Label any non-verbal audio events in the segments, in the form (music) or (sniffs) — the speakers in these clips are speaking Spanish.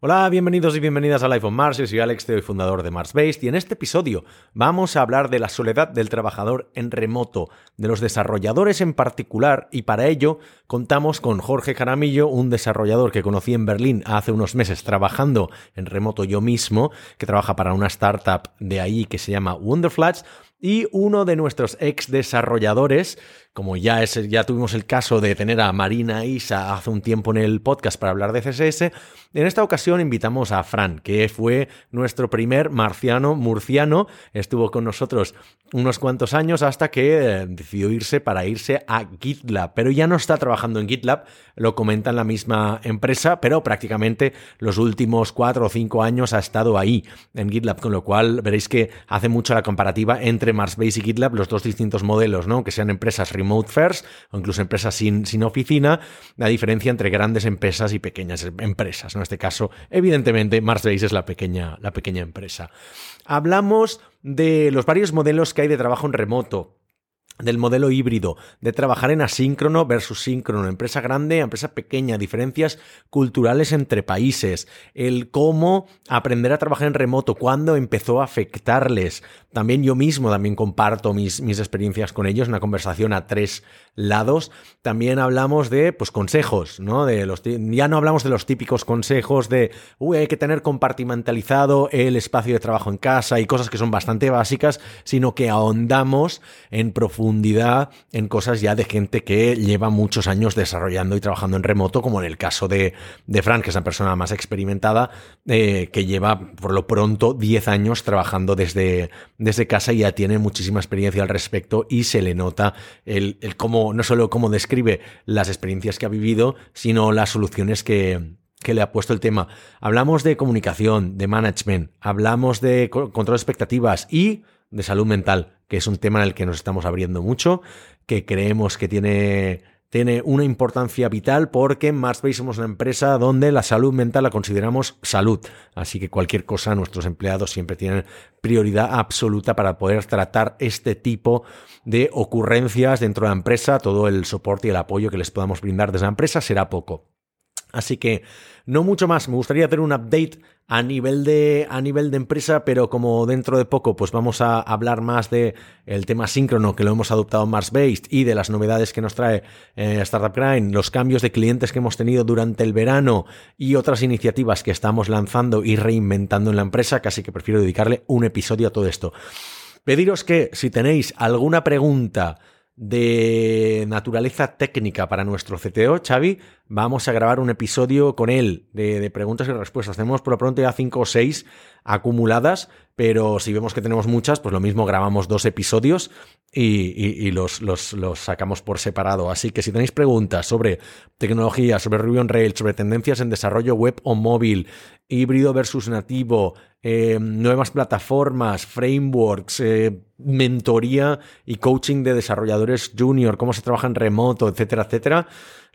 Hola, bienvenidos y bienvenidas a Life on Mars. Yo soy Alex, soy fundador de Mars Based y en este episodio vamos a hablar de la soledad del trabajador en remoto, de los desarrolladores en particular y para ello contamos con Jorge Jaramillo, un desarrollador que conocí en Berlín hace unos meses trabajando en remoto yo mismo, que trabaja para una startup de ahí que se llama Wonderflats y uno de nuestros ex desarrolladores, como ya, ya tuvimos el caso de tener a Marina Isa hace un tiempo en el podcast para hablar de CSS, en esta ocasión invitamos a Fran, que fue nuestro primer marciano murciano, estuvo con nosotros unos cuantos años hasta que eh, decidió irse para irse a GitLab, pero ya no está trabajando en GitLab, lo comenta en la misma empresa, pero prácticamente los últimos cuatro o cinco años ha estado ahí en GitLab, con lo cual veréis que hace mucho la comparativa entre Marsbase y GitLab, los dos distintos modelos, ¿no? Que sean empresas remote first o incluso empresas sin, sin oficina, la diferencia entre grandes empresas y pequeñas empresas. En este caso, evidentemente, Marsbase es la pequeña, la pequeña empresa. Hablamos de los varios modelos que hay de trabajo en remoto del modelo híbrido, de trabajar en asíncrono versus síncrono, empresa grande, empresa pequeña, diferencias culturales entre países, el cómo aprender a trabajar en remoto, cuándo empezó a afectarles. También yo mismo también comparto mis, mis experiencias con ellos, una conversación a tres lados. También hablamos de pues consejos, ¿no? De los ya no hablamos de los típicos consejos de uy, hay que tener compartimentalizado el espacio de trabajo en casa y cosas que son bastante básicas, sino que ahondamos en profundidad en cosas ya de gente que lleva muchos años desarrollando y trabajando en remoto, como en el caso de, de Fran, que es la persona más experimentada, eh, que lleva por lo pronto 10 años trabajando desde, desde casa y ya tiene muchísima experiencia al respecto y se le nota el, el cómo, no solo cómo describe las experiencias que ha vivido, sino las soluciones que, que le ha puesto el tema. Hablamos de comunicación, de management, hablamos de control de expectativas y de salud mental, que es un tema en el que nos estamos abriendo mucho, que creemos que tiene, tiene una importancia vital porque en Marsbase somos una empresa donde la salud mental la consideramos salud. Así que cualquier cosa, nuestros empleados siempre tienen prioridad absoluta para poder tratar este tipo de ocurrencias dentro de la empresa. Todo el soporte y el apoyo que les podamos brindar desde la empresa será poco. Así que no mucho más. Me gustaría hacer un update a nivel de, a nivel de empresa, pero como dentro de poco pues vamos a hablar más de el tema síncrono que lo hemos adoptado Mars Based y de las novedades que nos trae eh, Startup Grind, los cambios de clientes que hemos tenido durante el verano y otras iniciativas que estamos lanzando y reinventando en la empresa, casi que prefiero dedicarle un episodio a todo esto. Pediros que si tenéis alguna pregunta, de naturaleza técnica para nuestro CTO, Xavi, vamos a grabar un episodio con él de, preguntas y respuestas. Tenemos por lo pronto ya cinco o seis acumuladas, pero si vemos que tenemos muchas, pues lo mismo grabamos dos episodios y, los, los, sacamos por separado. Así que si tenéis preguntas sobre tecnología, sobre Ruby on Rails, sobre tendencias en desarrollo web o móvil, híbrido versus nativo, eh, nuevas plataformas, frameworks, eh, mentoría y coaching de desarrolladores junior, cómo se trabaja en remoto, etcétera, etcétera.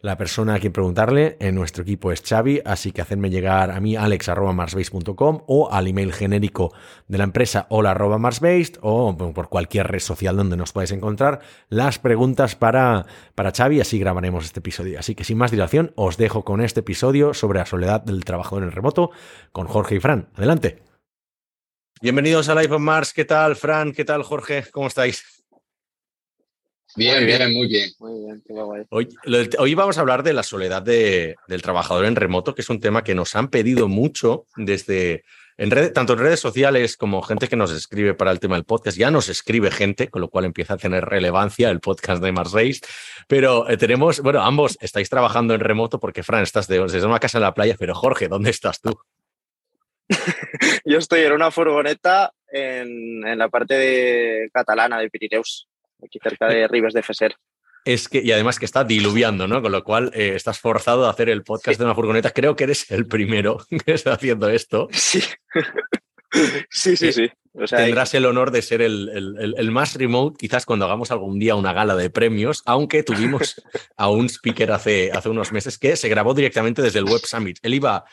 La persona a quien preguntarle en nuestro equipo es Xavi, así que hacedme llegar a mí alex.marsbase.com o al email genérico de la empresa hola.marsbase o por cualquier red social donde nos podáis encontrar las preguntas para, para Xavi, así grabaremos este episodio. Así que sin más dilación, os dejo con este episodio sobre la soledad del trabajador en el remoto con Jorge y Fran. Adelante. Bienvenidos a Life on Mars. ¿Qué tal, Fran? ¿Qué tal, Jorge? ¿Cómo estáis? Bien, bien, muy bien. Hoy, vamos a hablar de la soledad del trabajador en remoto, que es un tema que nos han pedido mucho desde en tanto en redes sociales como gente que nos escribe para el tema del podcast. Ya nos escribe gente, con lo cual empieza a tener relevancia el podcast de Mars Race. Pero eh, tenemos, bueno, ambos estáis trabajando en remoto porque, Fran, estás de, desde una casa en la playa, pero Jorge, ¿dónde estás tú? (laughs) Yo estoy en una furgoneta en, la parte de catalana de Pirineus, aquí cerca de Ribes de Feser. Es que, y además que está diluviando, ¿no? Con lo cual eh, estás forzado a hacer el podcast de una furgoneta. Creo que eres el primero (laughs) que está haciendo esto. Sí. sí, sí, sí. tendrás el honor de ser el, más remote, quizás cuando hagamos algún día una gala de premios, aunque tuvimos a un speaker hace, hace unos meses que se grabó directamente desde el Web Summit. Él iba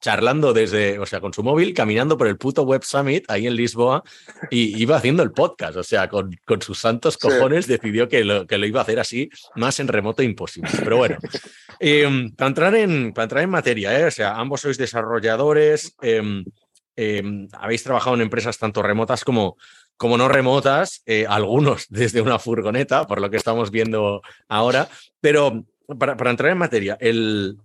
charlando desde, o sea, con su móvil, caminando por el puto Web Summit ahí en Lisboa y iba haciendo el podcast. O sea, con, con sus santos cojones decidió que lo, que lo iba a hacer así, más en remoto imposible. Pero bueno, em, para, entrar en, para entrar en materia, ¿eh? o sea, ambos sois desarrolladores, em, habéis trabajado en empresas tanto remotas como, como no remotas, eh, algunos (laughs) desde una furgoneta, por lo que estamos viendo ahora, pero para, entrar en materia,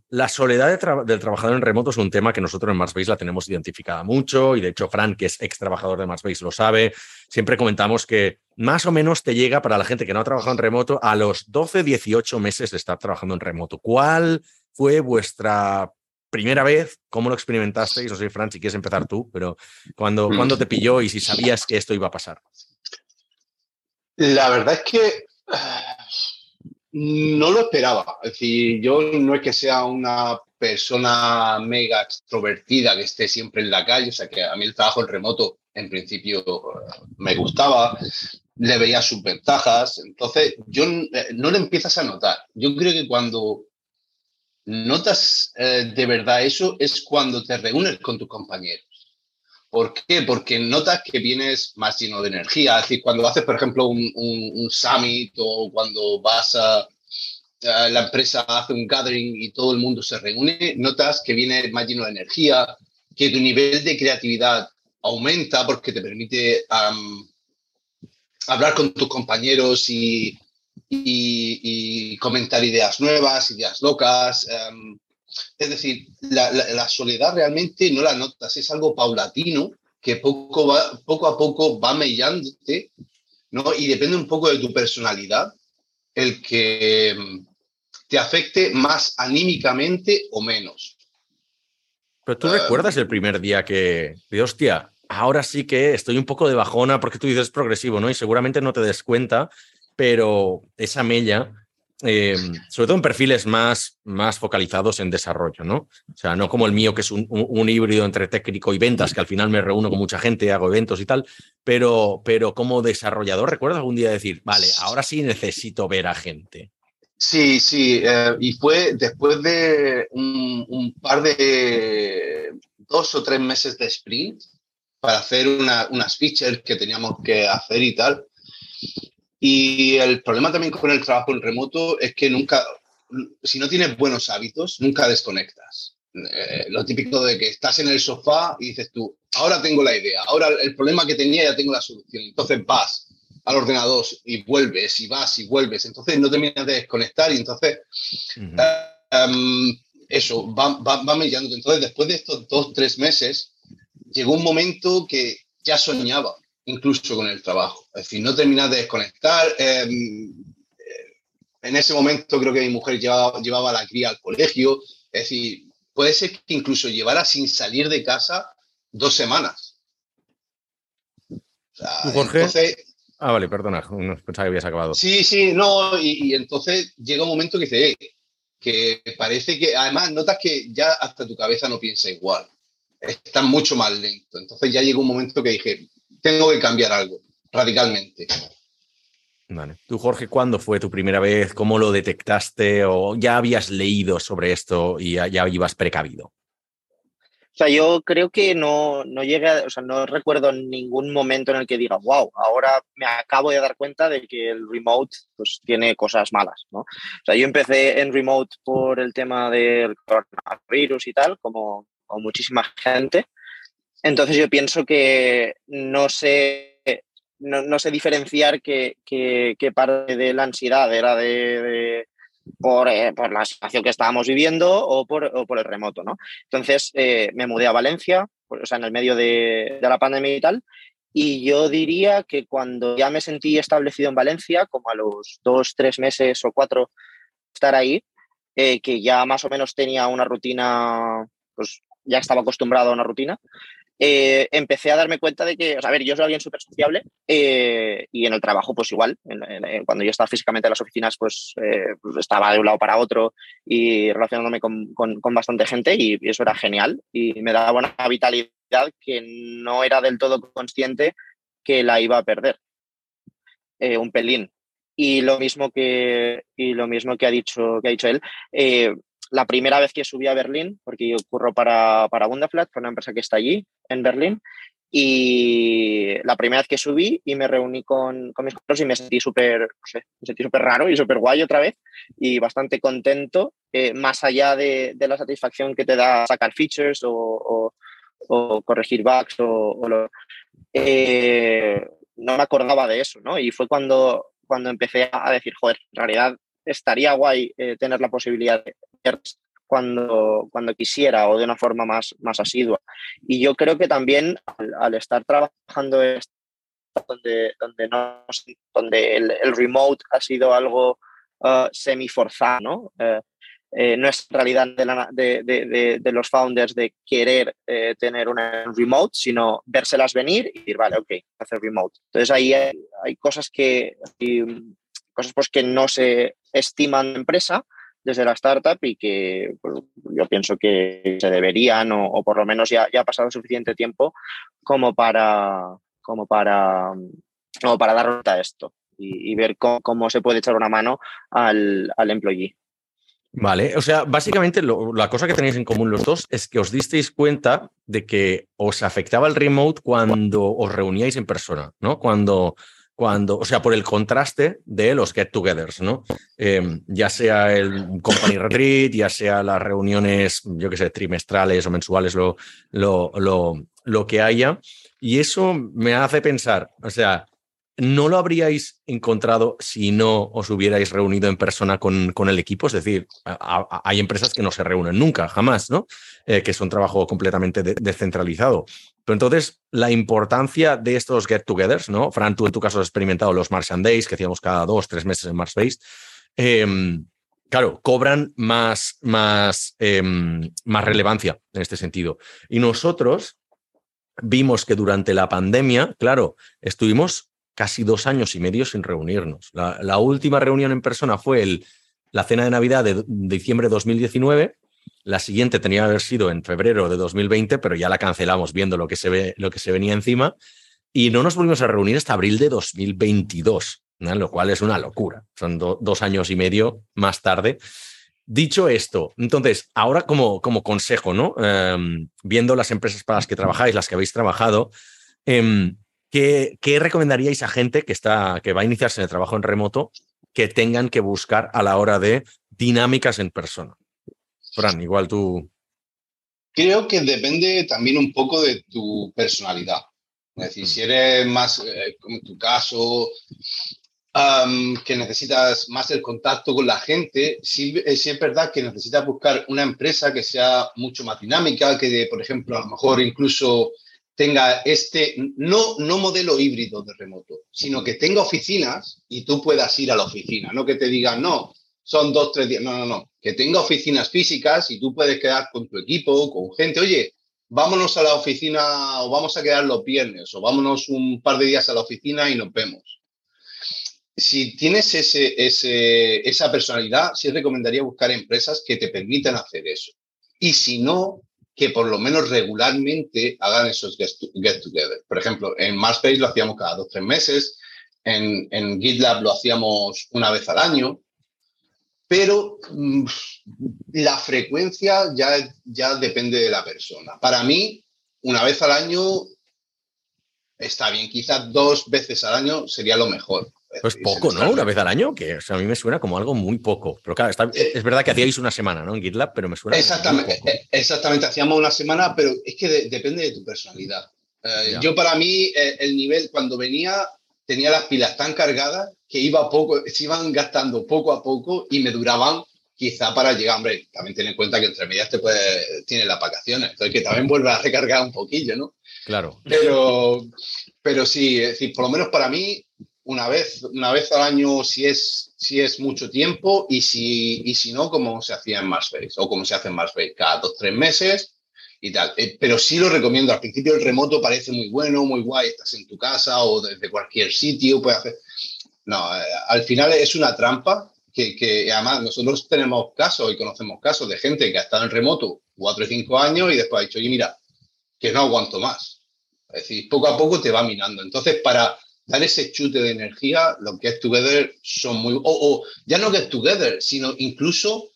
la soledad del trabajador en remoto es un tema que nosotros en Marsbase la tenemos identificada mucho y de hecho Fran, que es ex trabajador de Marsbase, lo sabe. Siempre comentamos que más o menos te llega para la gente que no ha trabajado en remoto a los 12, 18 meses de estar trabajando en remoto. ¿Cuál fue vuestra primera vez? ¿Cómo lo experimentasteis? O sea, Fran, si quieres empezar tú, pero ¿cuándo, mm. ¿cuándo te pilló y si sabías que esto iba a pasar? La verdad es que no lo esperaba. Es decir, yo no es que sea una persona mega extrovertida que esté siempre en la calle, o sea que a mí el trabajo en remoto en principio me gustaba, le veía sus ventajas, entonces yo eh, no lo empiezas a notar. Yo creo que cuando notas eh, de verdad eso es cuando te reúnes con tus compañeros. ¿Por qué? Porque notas que vienes más lleno de energía. Es decir, cuando haces, por ejemplo, un, summit o cuando vas a, la empresa hace un gathering y todo el mundo se reúne, notas que vienes más lleno de energía, que tu nivel de creatividad aumenta porque te permite hablar con tus compañeros y, comentar ideas nuevas, ideas locas. Es decir, la, soledad realmente no la notas, es algo paulatino que poco, va, poco a poco va mellándote, ¿no? Y depende un poco de tu personalidad el que em, te afecte más anímicamente o menos. Pero tú recuerdas el primer día que, de hostia, ahora sí que estoy un poco de bajona porque tú dices progresivo, ¿no? Y seguramente no te des cuenta, pero esa mella Em, sobre todo en perfiles más, más focalizados en desarrollo, ¿no? O sea, no como el mío, que es un, un, híbrido entre técnico y ventas, que al final me reúno con mucha gente, hago eventos y tal, pero, pero como desarrollador, ¿recuerdas algún día decir, vale, ahora sí necesito ver a gente? Sí, sí, eh, y fue después de un, par de dos o tres meses de sprint para hacer una, unas features que teníamos que hacer y tal. Y el problema también con el trabajo en remoto es que nunca, si no tienes buenos hábitos, nunca desconectas. Eh, lo típico de que estás en el sofá y dices tú, ahora tengo la idea, ahora el problema que tenía ya tengo la solución. Entonces vas al ordenador y vuelves y vas y vuelves. Entonces no terminas de desconectar y entonces em, eso va, va, va mellando. Entonces después de estos dos, tres meses, llegó un momento que ya soñaba incluso con el trabajo. Es decir, no terminas de desconectar. Em, eh, en ese momento creo que mi mujer llevaba, llevaba la cría al colegio. Es decir, puede ser que incluso llevara sin salir de casa dos semanas. Jorge? ah, vale, perdona, no pensaba que habías acabado. Sí, sí, no, y, entonces llega un momento que dice, que parece que, además, notas que ya hasta tu cabeza no piensa igual. Está mucho más lento. Entonces ya llegó un momento que dije, tengo que cambiar algo radicalmente. Vale. Tú, Jorge, ¿cuándo fue tu primera vez? ¿Cómo lo detectaste? ¿O ya habías leído sobre esto y ya, ibas precavido? O sea, yo creo que no, no llegué, o sea, no recuerdo ningún momento en el que diga, wow, ahora me acabo de dar cuenta de que el remote pues, tiene cosas malas, ¿no? O sea, yo empecé en remote por el tema del coronavirus y tal, como, como muchísima gente, entonces yo pienso que no sé, no, sé diferenciar qué, parte de la ansiedad era de, por, eh, por, la situación que estábamos viviendo o por, el remoto, ¿no? Entonces eh, me mudé a Valencia, o sea, en el medio de, la pandemia y tal, y yo diría que cuando ya me sentí establecido en Valencia, como a los dos, tres meses o cuatro estar ahí, eh, que ya más o menos tenía una rutina, pues ya estaba acostumbrado a una rutina, eh, empecé a darme cuenta de que, a ver, yo soy alguien súper sociable eh, y en el trabajo pues igual, cuando yo estaba físicamente en las oficinas pues, eh, estaba de un lado para otro y relacionándome con, con, bastante gente y, eso era genial y me daba una vitalidad que no era del todo consciente que la iba a perder un pelín. Y lo mismo que, y lo mismo que, ha, dicho, que ha dicho él, la primera vez que subí a Berlín, porque yo curro para, para Bundeflat, para una empresa que está allí, en Berlín, y la primera vez que subí y me reuní con, con mis compañeros y me sentí súper, no me sentí súper raro y súper guay otra vez y bastante contento, eh, más allá de, de, la satisfacción que te da sacar features o, o, corregir bugs o, eh, no me acordaba de eso, ¿no? Y fue cuando, cuando empecé a decir, joder, en realidad estaría guay eh, tener la posibilidad de cuando, cuando quisiera o de una forma más, más asidua. Y yo creo que también al, al estar trabajando donde, donde, no, donde el, el remote ha sido algo uh, semi-forzado, ¿no? Uh, eh, no es realidad de, la, de, de, de, los founders de querer eh, tener una remote, sino vérselas venir y decir, vale, ok, hacer remote. Entonces ahí hay, hay cosas que hay cosas pues que no se estiman empresa desde la startup y que yo pienso que se deberían o, por lo menos ya, ya, ha pasado suficiente tiempo como para como para como para dar nota a esto y, ver cómo, se puede echar una mano al, al employee. Vale, o sea, básicamente la cosa que tenéis en común los dos es que os disteis cuenta de que os afectaba el remote cuando os reuníais en persona, ¿no? Cuando, cuando, o sea, por el contraste de los get-togethers, ¿no? Eh, ya sea el company retreat, ya sea las reuniones, yo qué sé, trimestrales o mensuales, lo, lo, lo, lo que haya. Y eso me hace pensar, o sea, no lo habríais encontrado si no os hubierais reunido en persona con, con el equipo. Es decir, hay empresas que no se reúnen nunca, jamás, ¿no? Eh, que es un trabajo completamente de, descentralizado. Pero entonces, la importancia de estos get-togethers, ¿no? Fran, tú en tu caso has experimentado los Martian Days, que hacíamos cada dos, tres meses en Marsbase. Eh, claro, cobran más, más, eh, más relevancia en este sentido. Y nosotros vimos que durante la pandemia, claro, estuvimos casi dos años y medio sin reunirnos. La, última reunión en persona fue la cena de Navidad de, de diciembre de 2019. La siguiente tenía que haber sido en febrero de 2020, pero ya la cancelamos viendo lo que se, ve, lo que se venía encima. Y no nos volvimos a reunir hasta abril de 2022, ¿no? lo cual es una locura. Son do, dos años y medio más tarde. Dicho esto, entonces, ahora como, como consejo, ¿no? Eh, viendo las empresas para las que trabajáis, las que habéis trabajado, eh, ¿Qué, ¿Qué, recomendaríais a gente que, está, que va a iniciarse en el trabajo en remoto que tengan que buscar a la hora de dinámicas en persona? Fran, igual tú. Creo que depende también un poco de tu personalidad. Es decir, si eres más, eh, como en tu caso, um, que necesitas más el contacto con la gente, sí, sí, es verdad que necesitas buscar una empresa que sea mucho más dinámica, que, por ejemplo, a lo mejor incluso tenga este, no, no modelo híbrido de remoto, sino que tenga oficinas y tú puedas ir a la oficina, no que te digan, no, son dos, tres días, no, no, no, que tenga oficinas físicas y tú puedes quedar con tu equipo, con gente, oye, vámonos a la oficina o vamos a quedar los viernes o vámonos un par de días a la oficina y nos vemos. Si tienes ese, ese, esa personalidad, sí recomendaría buscar empresas que te permitan hacer eso. Y si no, que por lo menos regularmente hagan esos get together. Por ejemplo, en Marspace lo hacíamos cada dos o tres meses, en, en, GitLab lo hacíamos una vez al año, pero mmm, la frecuencia ya, ya depende de la persona. Para mí, una vez al año está bien, quizás dos veces al año sería lo mejor. Pues poco, ¿no? Una vez al año, que o sea, a mí me suena como algo muy poco. Pero claro, está, es verdad que hacíais una semana, ¿no? En GitLab, pero me suena. Exactamente, exactamente, hacíamos una semana, pero es que de, depende de tu personalidad. Yo, para mí, eh, el nivel, cuando venía, tenía las pilas tan cargadas que iba poco, se iban gastando poco a poco y me duraban quizá para llegar, hombre, también ten en cuenta que entre medias te puede, tiene las vacaciones, entonces que también vuelve a recargar un poquillo, ¿no? Claro. Pero, pero sí, es decir, por lo menos para mí, una vez, una vez al año si es, si es mucho tiempo y si, y si no, como se hacía en Marsbase o como se hace en Marsbase, cada dos, tres meses y tal. Eh, pero sí lo recomiendo. Al principio el remoto parece muy bueno, muy guay, estás en tu casa o desde cualquier sitio, puedes hacer... No, eh, al final es una trampa que, que además nosotros tenemos casos y conocemos casos de gente que ha estado en remoto cuatro o cinco años y después ha dicho, oye, mira, que no aguanto más. Es decir, poco a poco te va minando. Entonces, para dar ese chute de energía, los Get Together son muy... O, o ya no Get Together, sino incluso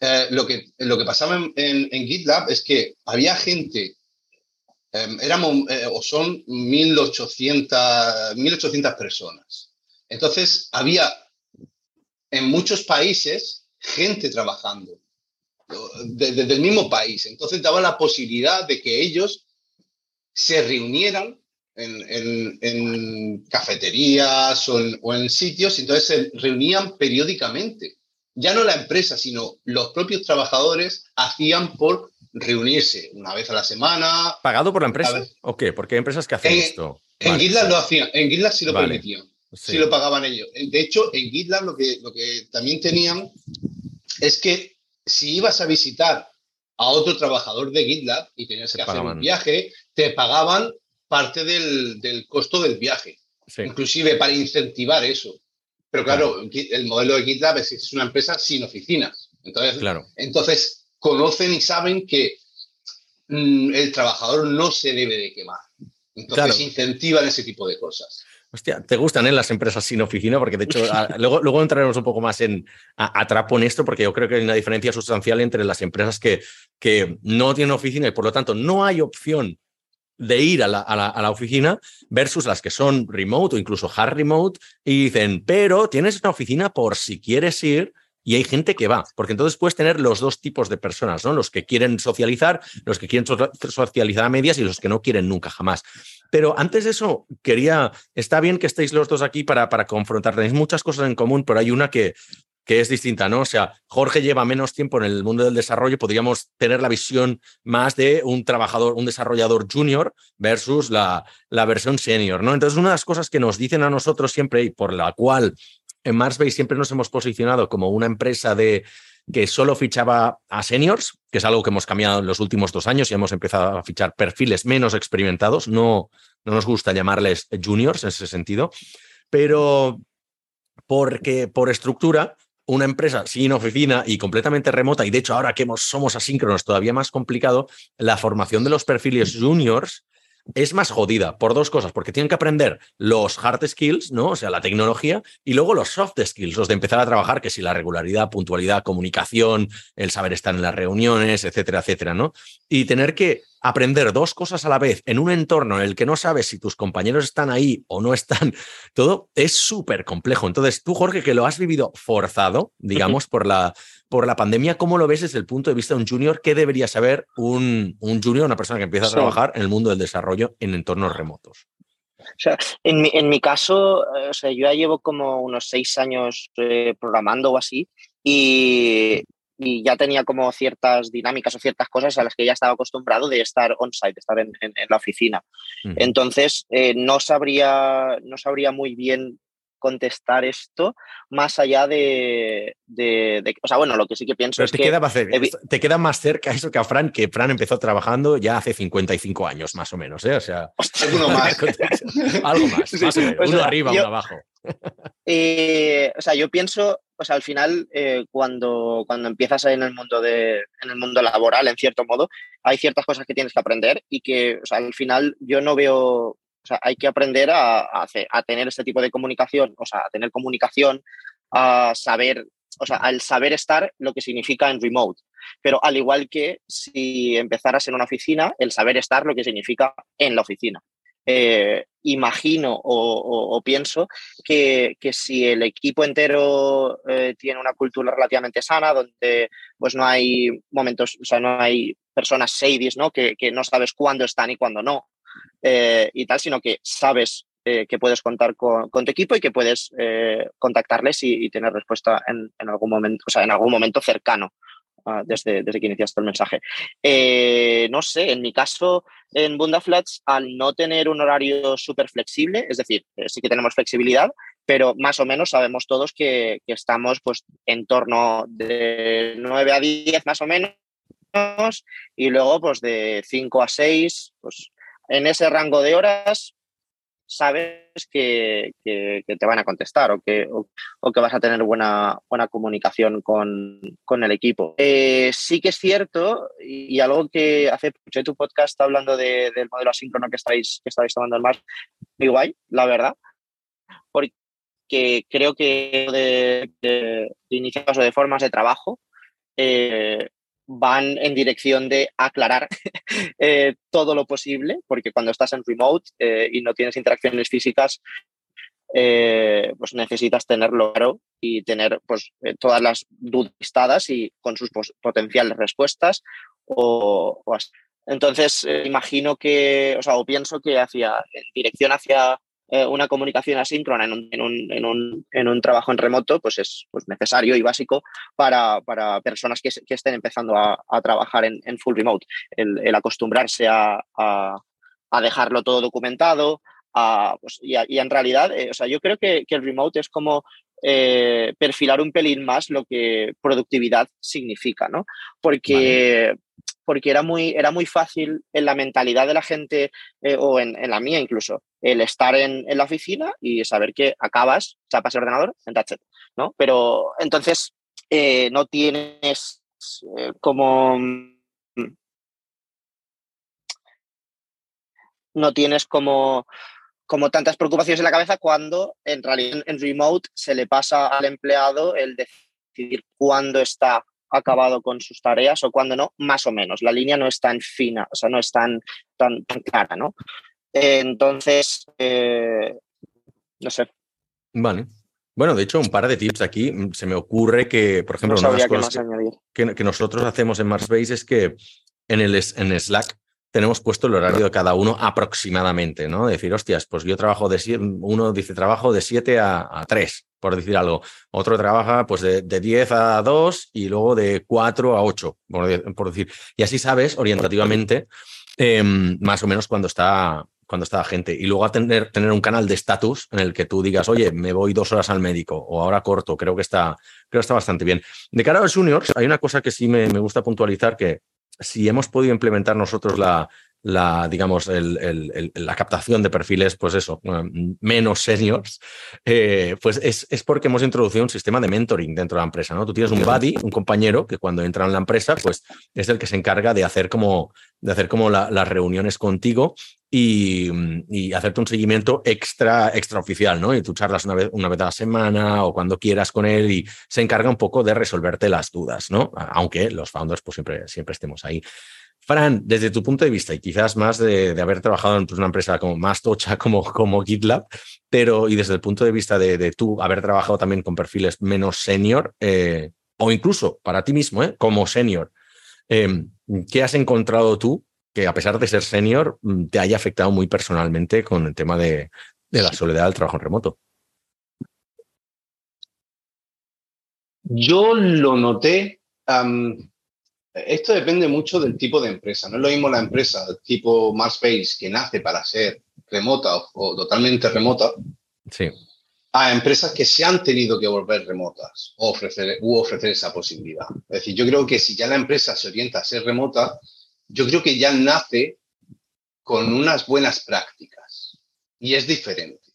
eh, lo, que, lo que pasaba en, GitLab es que había gente, em, éramos eh, o son 1.800, 1800 personas. Entonces, había en muchos países gente trabajando desde el mismo país. Entonces, daba la posibilidad de que ellos se reunieran en, cafeterías o en, o en, sitios, entonces se reunían periódicamente ya no la empresa, sino los propios trabajadores hacían por reunirse una vez a la semana. ¿Pagado por la empresa? ¿O qué? Porque hay empresas que hacen esto. En GitLab lo hacían, en GitLab sí lo permitían, sí. lo pagaban ellos. De hecho, en GitLab lo que, lo que también tenían es que si ibas a visitar a otro trabajador de GitLab y tenías que hacer un viaje, te pagaban parte del, del costo del viaje. Inclusive para incentivar eso. Pero claro, el modelo de GitLab es, una empresa sin oficinas. Entonces, claro. entonces conocen y saben que mm, el trabajador no se debe de quemar. Entonces incentivan ese tipo de cosas. Hostia, te gustan ¿eh? las empresas sin oficina, porque de hecho, (laughs) luego, luego entraremos un poco más en a, trapo en esto, porque yo creo que hay una diferencia sustancial entre las empresas que, que no tienen oficina y por lo tanto no hay opción de ir a la, oficina versus las que son remote o incluso hard remote y dicen, pero tienes una oficina por si quieres ir y hay gente que va, porque entonces puedes tener los dos tipos de personas, ¿no? Los que quieren socializar, los que quieren socializar a medias y los que no quieren nunca jamás. Pero antes de eso, quería, está bien que estéis los dos aquí para, para confrontar, tenéis muchas cosas en común, pero hay una que, que es distinta, ¿no? O sea, Jorge lleva menos tiempo en el mundo del desarrollo, podríamos tener la visión más de un trabajador, un desarrollador junior versus la, la versión senior, ¿no? Entonces, una de las cosas que nos dicen a nosotros siempre y por la cual en Marsbase siempre nos hemos posicionado como una empresa de que solo fichaba a seniors, que es algo que hemos cambiado en los últimos dos años y hemos empezado a fichar perfiles menos experimentados, no, no nos gusta llamarles juniors en ese sentido, pero porque por estructura una empresa sin oficina y completamente remota, y de hecho ahora que somos asíncronos todavía más complicado, la formación de los perfiles juniors es más jodida por dos cosas, porque tienen que aprender los hard skills, ¿no? O sea, la tecnología, y luego los soft skills, los de empezar a trabajar, que si la regularidad, puntualidad, comunicación, el saber estar en las reuniones, etcétera, etcétera, ¿no? Y tener que aprender dos cosas a la vez en un entorno en el que no sabes si tus compañeros están ahí o no están, (laughs) todo es súper complejo. Entonces, tú, Jorge, que lo has vivido forzado, digamos, por la, por la pandemia, ¿cómo lo ves desde el punto de vista de un junior? ¿Qué debería saber un, un junior, una persona que empieza a trabajar en el mundo del desarrollo en entornos remotos? O sea, en mi, en mi caso, eh, o sea, yo ya llevo como unos seis años eh, programando o así, y, y ya tenía como ciertas dinámicas o ciertas cosas a las que ya estaba acostumbrado de estar on-site, de estar en, la oficina. Entonces, eh, no, sabría, no sabría muy bien contestar esto más allá de, de, o sea, bueno, lo que sí que pienso es te que... Queda más cerca, te queda más cerca eso que a Fran, que Fran empezó trabajando ya hace 55 años, más o menos, ¿eh? O sea... (laughs) Uno más. algo más, (laughs) más o menos. uno arriba, uno abajo. Eh, o sea, yo pienso, sea, al final, eh, cuando, cuando empiezas en el, mundo de, en el mundo laboral, en cierto modo, hay ciertas cosas que tienes que aprender y que, al final yo no veo, o sea, hay que aprender a, a, tener este tipo de comunicación, o sea, a tener comunicación, a saber, o sea, al saber estar lo que significa en remote. Pero al igual que si empezaras en una oficina, el saber estar lo que significa en la oficina. Eh, imagino o, pienso que, si el equipo entero eh, tiene una cultura relativamente sana, donde pues no hay momentos, o sea, no hay personas shadys, ¿no? Que, no sabes cuándo están y cuándo no, eh, y tal, sino que sabes que puedes contar con, tu equipo y que puedes contactarles y, tener respuesta en, algún momento, o sea, en algún momento cercano. Desde, desde que iniciaste el mensaje. Eh, no sé, en mi caso, en Bundaflats, al no tener un horario súper flexible, es decir, eh, sí que tenemos flexibilidad, pero más o menos sabemos todos que, estamos pues, en torno de 9 a 10 más o menos, y luego pues de 5 a 6, pues en ese rango de horas sabes que, te van a contestar o que, o, que vas a tener buena, buena comunicación con, el equipo. Eh, sí que es cierto, y, algo que hace escuché tu podcast hablando del modelo asíncrono que estáis, que estáis tomando el más, muy guay, la verdad, porque creo que de, de, de iniciativas o de formas de trabajo eh, van en dirección de aclarar (laughs) eh, todo lo posible, porque cuando estás en remote eh, y no tienes interacciones físicas, pues necesitas tenerlo claro y tener pues, todas las dudas listadas y con sus potenciales respuestas o. Entonces, imagino que, o sea, o pienso que hacia, en dirección hacia eh, una comunicación asíncrona en un, en, un, en, un, en un, trabajo en remoto pues es pues necesario y básico para, para personas que, que, estén empezando a, a trabajar en, full remote. El, acostumbrarse a, a, dejarlo todo documentado. Pues, y, y, en realidad, eh, o sea, yo creo que, que, el remote es como eh, perfilar un pelín más lo que productividad significa, ¿no? Porque, porque era muy, era muy fácil en la mentalidad de la gente, eh, o en, la mía incluso, el estar en, la oficina y saber que acabas, chapas el ordenador, en touch ¿no? Pero entonces eh, no tienes eh, como... No tienes como, como tantas preocupaciones en la cabeza cuando en realidad en remote se le pasa al empleado el decidir cuándo está acabado con sus tareas o cuando no, más o menos. La línea no es tan fina, o sea, no es tan, tan, clara, ¿no? entonces, eh, no sé. Vale. Bueno, de hecho, un par de tips aquí. Se me ocurre que, por ejemplo, una de las cosas que, que, nosotros hacemos en Marsbase es que en, el, en Slack tenemos puesto el horario de cada uno aproximadamente, ¿no? Decir, hostias, pues yo trabajo de uno dice trabajo de 7 a, a 3, por decir algo. Otro trabaja pues de, de 10 a 2 y luego de 4 a 8, por, decir. Y así sabes orientativamente eh, más o menos cuando está, cuando está la gente. Y luego a tener, tener un canal de estatus en el que tú digas, oye, me voy dos horas al médico o ahora corto, creo que está, creo que está bastante bien. De cara a los juniors, hay una cosa que sí me, me gusta puntualizar que si hemos podido implementar nosotros la, la digamos, el, el, la captación de perfiles, pues eso, menos seniors, eh, pues es, es, porque hemos introducido un sistema de mentoring dentro de la empresa, ¿no? Tú tienes un buddy, un compañero, que cuando entra en la empresa, pues es el que se encarga de hacer como, de hacer como la, las reuniones contigo y, y, hacerte un seguimiento extra, extraoficial, ¿no? Y tú charlas una vez, una vez a la semana o cuando quieras con él y se encarga un poco de resolverte las dudas, ¿no? Aunque los founders pues siempre, siempre estemos ahí. Fran, desde tu punto de vista y quizás más de, haber trabajado en pues, una empresa como más tocha (laughs) como, como GitLab, pero y desde el punto de vista de, de tú haber trabajado también con perfiles menos senior eh, o incluso para ti mismo, ¿eh? como senior, eh, ¿qué has encontrado tú que a pesar de ser senior, mm, te haya afectado muy personalmente con el tema de, la soledad del trabajo en remoto. Yo lo noté. Esto depende mucho del tipo de empresa. No es lo mismo la empresa tipo Marspace que nace para ser remota o, o totalmente remota. Sí. A empresas que se han tenido que volver remotas o ofrecer, u ofrecer esa posibilidad. Es decir, yo creo que si ya la empresa se orienta a ser remota, yo creo que ya nace con unas buenas prácticas y es diferente.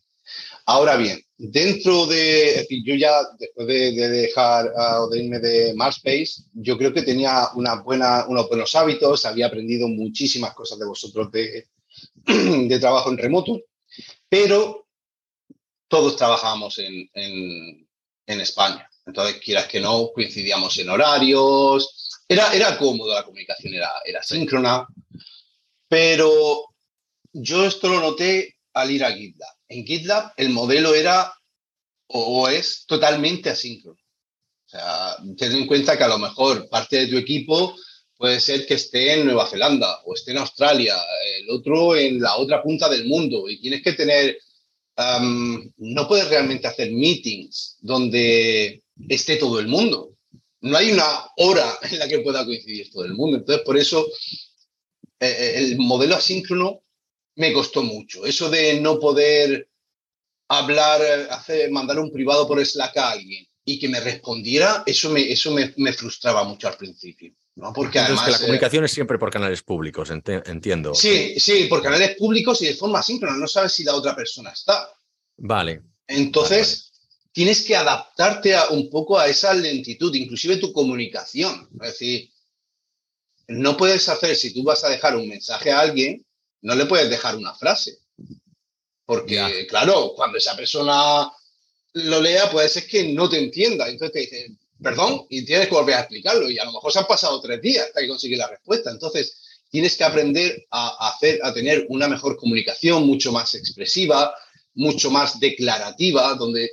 Ahora bien, dentro de, yo ya después de, de dejar uh, de irme de Marspace, yo creo que tenía una buena, unos buenos hábitos, había aprendido muchísimas cosas de vosotros de, (clears throat) de trabajo en remoto, pero todos trabajábamos en, en, en España. Entonces, quieras que no, coincidíamos en horarios, era, era cómodo, la comunicación era, era síncrona, pero yo esto lo noté al ir a GitLab. En GitLab el modelo era o es totalmente asíncrono. O sea, ten en cuenta que a lo mejor parte de tu equipo puede ser que esté en Nueva Zelanda o esté en Australia, el otro en la otra punta del mundo y tienes que tener, no puedes realmente hacer meetings donde esté todo el mundo no hay una hora en la que pueda coincidir todo el mundo. Entonces, por eso eh, eh, el modelo asíncrono me costó mucho. Eso de no poder hablar, hacer, mandar un privado por Slack a alguien y que me respondiera, eso me, eso me, me frustraba mucho al principio. ¿no? Porque Entonces, además, que la comunicación eh, es siempre por canales públicos, ent entiendo. Sí, sí, por canales públicos y de forma asíncrona. No sabes si la otra persona está. Vale. Entonces, vale, vale tienes que adaptarte a, un poco a esa lentitud, inclusive tu comunicación. Es decir, no puedes hacer, si tú vas a dejar un mensaje a alguien, no le puedes dejar una frase. Porque, ya. claro, cuando esa persona lo lea, puede ser que no te entienda. Entonces te dice, perdón, y tienes que volver a explicarlo. Y a lo mejor se han pasado tres días hasta que conseguir la respuesta. Entonces, tienes que aprender a, hacer, a tener una mejor comunicación, mucho más expresiva, mucho más declarativa, donde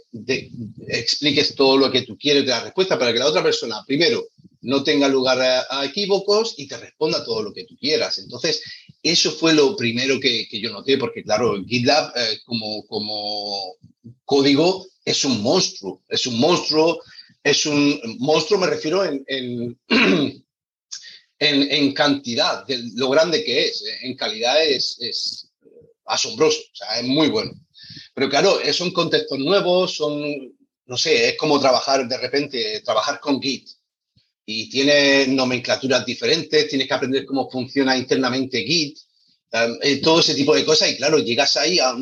expliques todo lo que tú quieres de la respuesta para que la otra persona, primero, no tenga lugar a, equívocos y te responda todo lo que tú quieras. Entonces, eso fue lo primero que, yo noté, porque claro, GitLab eh, como, como código es un monstruo, es un monstruo, es un monstruo, me refiero en, en, (clears throat) en, cantidad, de lo grande que es, en calidad es, es asombroso, o sea, es muy bueno. Pero claro, son contextos nuevos, son, no sé, es como trabajar de repente, trabajar con Git y tiene nomenclaturas diferentes, tienes que aprender cómo funciona internamente Git, em, eh, todo ese tipo de cosas y claro, llegas ahí a,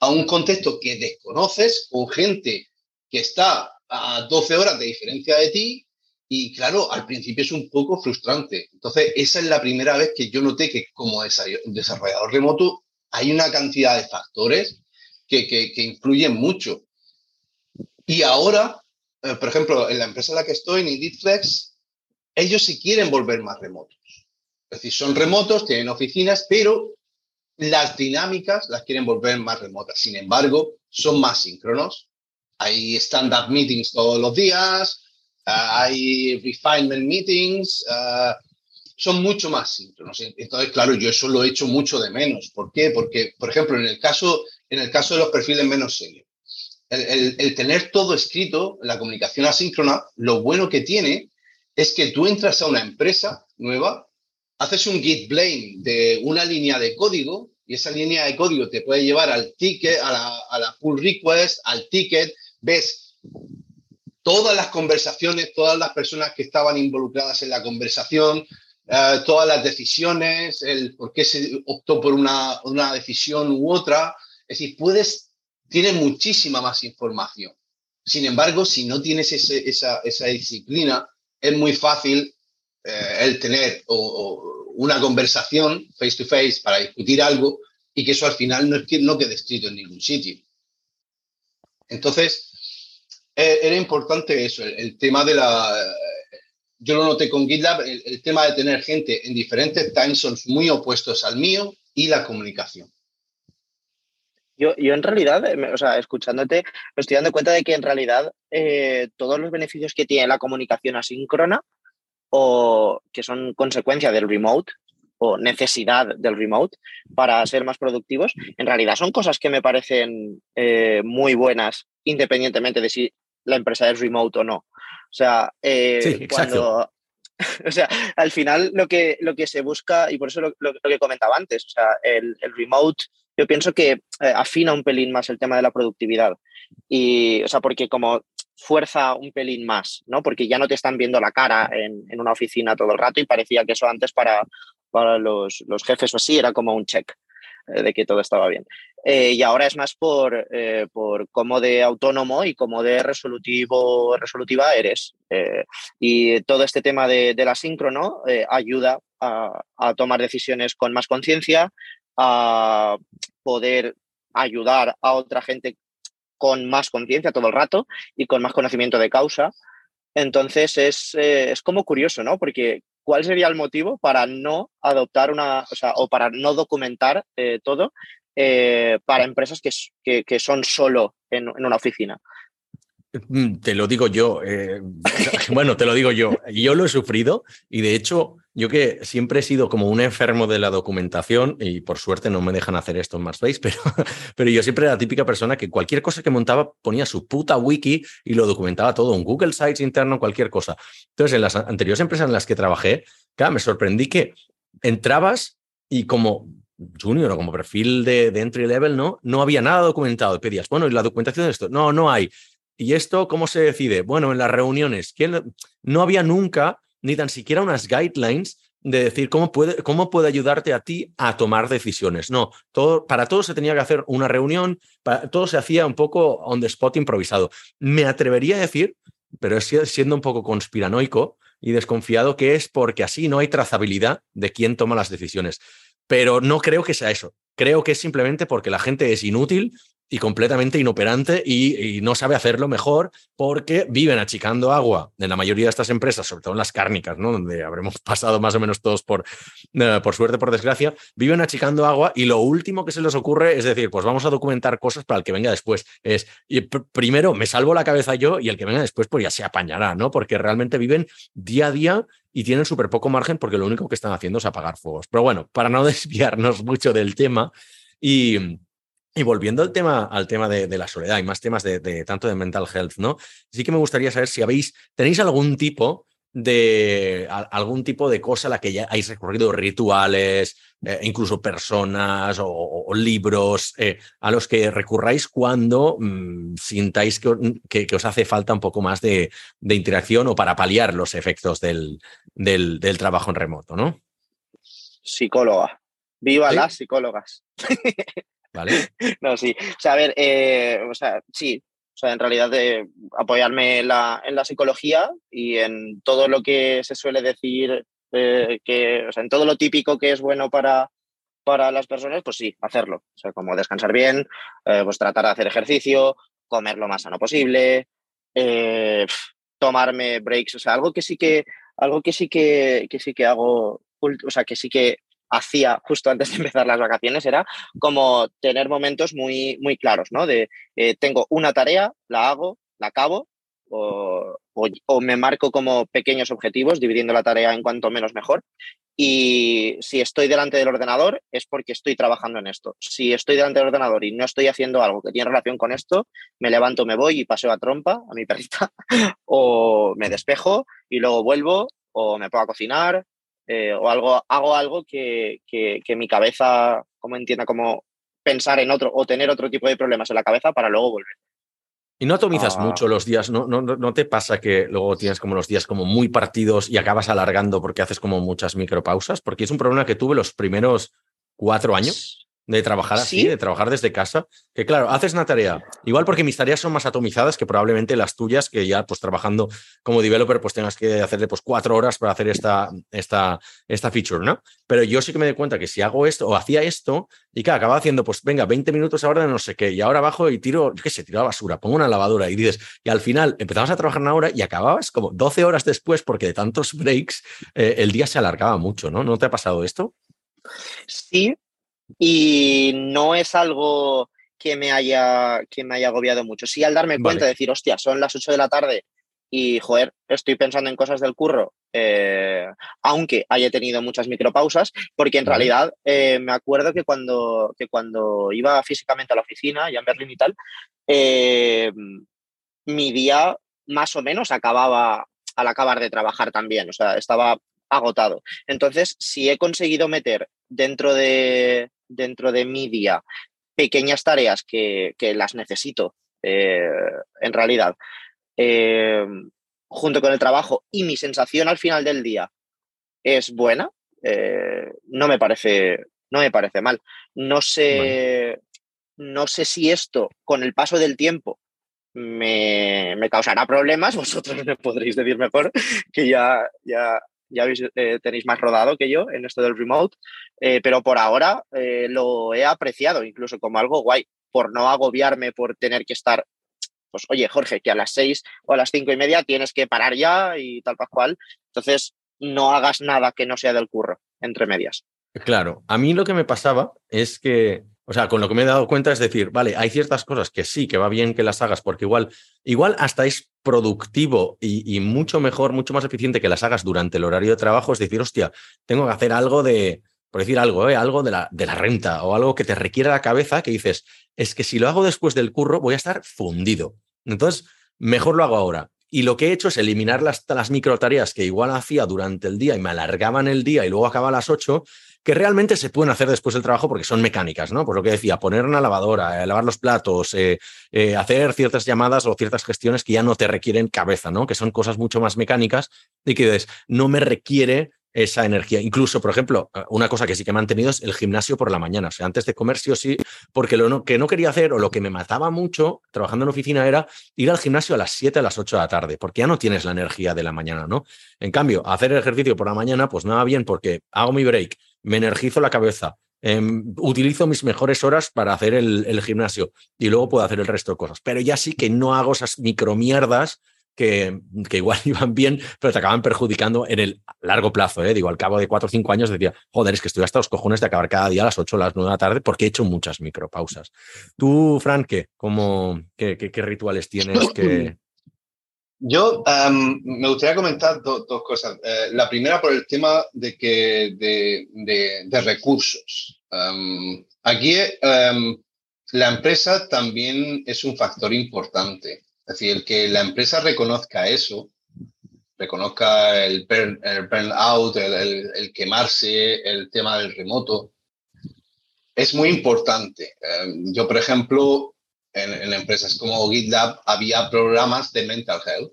a, un contexto que desconoces con gente que está a 12 horas de diferencia de ti y claro, al principio es un poco frustrante. Entonces, esa es la primera vez que yo noté que como desarrollador remoto hay una cantidad de factores que, que, que influyen mucho. Y ahora por ejemplo, en la empresa en la que estoy, en Editflex, ellos se quieren volver más remotos. Es decir, son remotos, tienen oficinas, pero las dinámicas las quieren volver más remotas. Sin embargo, son más síncronos. Hay stand-up meetings todos los días, ah, hay refinement meetings, ah, son mucho más síncronos. Entonces, claro, yo eso lo he hecho mucho de menos. ¿Por qué? Porque, por ejemplo, en el caso, en el caso de los perfiles menos serios, el, tener todo escrito, la comunicación asíncrona, lo bueno que tiene es que tú entras a una empresa nueva, haces un git blame de una línea de código y esa línea de código te puede llevar al ticket, a la, pull request, al ticket, ves todas las conversaciones, todas las personas que estaban involucradas en la conversación, eh, todas las decisiones, el por qué se optó por una, una decisión u otra. Es decir, puedes tiene muchísima más información. Sin embargo, si no tienes esa, disciplina, es muy fácil eh, el tener una conversación face to face para discutir algo y que eso al final no, es que, no quede escrito en ningún sitio. Entonces, eh, era importante eso, el, tema de la... Yo lo noté con GitLab, el, el tema de tener gente en diferentes time zones muy opuestos al mío y la comunicación. Yo, yo en realidad, o sea, escuchándote, me estoy dando cuenta de que en realidad eh, todos los beneficios que tiene la comunicación asíncrona o que son consecuencia del remote o necesidad del remote para ser más productivos, en realidad son cosas que me parecen eh, muy buenas independientemente de si la empresa es remote o no. O sea, eh, cuando, (laughs) o sea, al final lo que, lo que se busca, y por eso lo, que comentaba antes, o sea, el, el remote yo pienso que eh, afina un pelín más el tema de la productividad. Y, o sea, porque como fuerza un pelín más, ¿no? Porque ya no te están viendo la cara en, en una oficina todo el rato y parecía que eso antes para, para los, los jefes o así era como un check eh, de que todo estaba bien. Eh, y ahora es más por, por cómo de autónomo y cómo de resolutivo, resolutiva eres. y todo este tema de, del asíncrono ayuda a, a, tomar decisiones con más conciencia, a poder ayudar a otra gente con más conciencia todo el rato y con más conocimiento de causa. Entonces es, eh, es, como curioso, ¿no? Porque ¿cuál sería el motivo para no adoptar una, o, para no documentar eh, todo eh, para empresas que, que, son solo en, en, una oficina? Mm, te lo digo yo, (laughs) bueno, te lo digo yo, yo lo he sufrido y de hecho yo que siempre he sido como un enfermo de la documentación y por suerte no me dejan hacer esto en Marspace, pero, (laughs) pero yo siempre era la típica persona que cualquier cosa que montaba ponía su puta wiki y lo documentaba todo, en Google Sites interno, cualquier cosa. Entonces, en las anteriores empresas en las que trabajé, claro, me sorprendí que entrabas y como junior o como perfil de, entry level, ¿no? No había nada documentado. Y pedías, bueno, ¿y la documentación de esto? No, no hay. ¿Y esto cómo se decide? Bueno, en las reuniones. No había nunca ni tan siquiera unas guidelines de decir cómo puede, cómo puede ayudarte a ti a tomar decisiones. No, todo, para todo se tenía que hacer una reunión, para, todo se hacía un poco on the spot improvisado. Me atrevería a decir, pero siendo un poco conspiranoico y desconfiado, que es porque así no hay trazabilidad de quién toma las decisiones. Pero no creo que sea eso. Creo que es simplemente porque la gente es inútil y completamente inoperante y, no sabe hacerlo mejor porque viven achicando agua en la mayoría de estas empresas, sobre todo en las cárnicas, ¿no? donde habremos (laughs) pasado más o menos todos por, eh, por suerte, por desgracia, viven achicando agua y lo último que se les ocurre es decir, pues vamos a documentar cosas para el que venga después. Es, primero me salvo la cabeza yo y el que venga después pues ya se apañará, ¿no? Porque realmente viven día a día y tienen súper poco margen porque lo único que están haciendo es apagar fuegos. Pero bueno, para no (laughs) desviarnos mucho del tema y y volviendo al tema, al tema de, la soledad y más temas de, tanto de mental health, ¿no? Sí que me gustaría saber si habéis, tenéis algún tipo de algún tipo de cosa a la que ya hayáis recorrido rituales, eh, incluso personas o, libros eh, a los que recurráis cuando mm, sintáis que, que, os hace falta un poco más de, interacción o para paliar los efectos del, del, trabajo en remoto, ¿no? Psicóloga. Viva las psicólogas. (laughs) ¿Vale? (laughs) no, sí. O sea, a ver, eh, o sea, sí. O sea, en realidad de apoyarme en la, en la psicología y en todo lo que se suele decir, eh, que, o sea, en todo lo típico que es bueno para, para las personas, pues sí, hacerlo. O sea, como descansar bien, eh, pues tratar de hacer ejercicio, comer lo más sano posible, (sniffs) tomarme breaks, o sea, algo que sí que, algo que sí que, que sí que hago, o sea, que sí que hacía justo antes de empezar las vacaciones era como tener momentos muy, muy claros, ¿no? De eh, tengo una tarea, la hago, la acabo, o, me marco como pequeños objetivos, dividiendo la tarea en cuanto menos mejor. Y si estoy delante del ordenador es porque estoy trabajando en esto. Si estoy delante del ordenador y no estoy haciendo algo que tiene relación con esto, me levanto, me voy y paseo a trompa a mi perrita, (laughs) o me despejo y luego vuelvo, o me pongo a cocinar, eh, o algo, hago algo que, que, mi cabeza como entienda como pensar en otro o tener otro tipo de problemas en la cabeza para luego volver. Y no atomizas ah. mucho los días, ¿no, no, no te pasa que luego tienes como los días como muy partidos y acabas alargando porque haces como muchas micropausas? Porque es un problema que tuve los primeros cuatro años de trabajar así, de trabajar desde casa, que claro, haces una tarea, igual porque mis tareas son más atomizadas que probablemente las tuyas, que ya pues trabajando como developer pues tengas que hacerle pues cuatro horas para hacer esta, esta, esta feature, ¿no? Pero yo sí que me doy cuenta que si hago esto o hacía esto y que acababa haciendo pues venga, 20 minutos ahora de no sé qué y ahora bajo y tiro, qué sé, tiro la basura, pongo una lavadora y dices, y al final empezabas a trabajar una hora y acababas como 12 horas después porque de tantos breaks eh, el día se alargaba mucho, ¿no? ¿No te ha pasado esto? Sí, y no es algo que me haya, que me haya agobiado mucho. Sí, al darme cuenta, de decir, hostia, son las 8 de la tarde y, joder, estoy pensando en cosas del curro, eh, aunque haya tenido muchas micropausas, porque en realidad eh, me acuerdo que cuando, que cuando iba físicamente a la oficina, ya en Berlín y tal, eh, mi día más o menos acababa al acabar de trabajar también, o sea, estaba agotado. Entonces, si he conseguido meter dentro de, dentro de mi día pequeñas tareas que, las necesito eh, en realidad, eh, junto con el trabajo y mi sensación al final del día es buena, eh, no, me parece, no me parece mal. No sé, no sé si esto con el paso del tiempo me, me, causará problemas, (laughs) vosotros me podréis decir mejor, que ya, ya, ya eh, tenéis más rodado que yo en esto del remote, eh, pero por ahora eh, lo he apreciado incluso como algo guay, por no agobiarme por tener que estar, pues oye Jorge, que a las seis o a las cinco y media tienes que parar ya y tal cual, entonces no hagas nada que no sea del curro, entre medias. Claro, a mí lo que me pasaba es que o sea, con lo que me he dado cuenta es decir, vale, hay ciertas cosas que sí, que va bien que las hagas, porque igual, igual hasta es productivo y, mucho mejor, mucho más eficiente que las hagas durante el horario de trabajo. Es decir, hostia, tengo que hacer algo de, por decir algo, ¿eh? algo de la, de la renta o algo que te requiera la cabeza, que dices, es que si lo hago después del curro voy a estar fundido. Entonces, mejor lo hago ahora. Y lo que he hecho es eliminar las, las micro tareas que igual hacía durante el día y me alargaban el día y luego acaba a las 8 que realmente se pueden hacer después del trabajo porque son mecánicas, ¿no? Por lo que decía, poner una lavadora, eh, lavar los platos, eh, eh, hacer ciertas llamadas o ciertas gestiones que ya no te requieren cabeza, ¿no? Que son cosas mucho más mecánicas y que dices, no me requiere esa energía. Incluso, por ejemplo, una cosa que sí que he mantenido es el gimnasio por la mañana. O sea, antes de comer sí o sí, porque lo que no quería hacer o lo que me mataba mucho trabajando en oficina era ir al gimnasio a las 7, a las 8 de la tarde, porque ya no tienes la energía de la mañana, ¿no? En cambio, hacer ejercicio por la mañana, pues nada bien porque hago mi break, me energizo la cabeza, em, utilizo mis mejores horas para hacer el, gimnasio y luego puedo hacer el resto de cosas. Pero ya sí que no hago esas micromierdas que, que, igual (laughs) iban bien, pero te acaban perjudicando en el largo plazo. ¿eh? Digo, al cabo de cuatro o cinco años decía, joder, es que estoy hasta los cojones de acabar cada día a las ocho o las nueve de la tarde porque he hecho muchas micropausas. Tú, Fran, ¿qué, cómo, qué, qué, rituales tienes que... (clears throat) Yo me gustaría comentar dos cosas. Eh, la primera por el tema de, que, de, de, recursos. aquí la empresa también es un factor importante. Es decir, el que la empresa reconozca eso, reconozca el, burn, el burnout, el, quemarse, el tema del remoto, es muy importante. Em, yo, por ejemplo, en, empresas como GitLab había programas de mental health.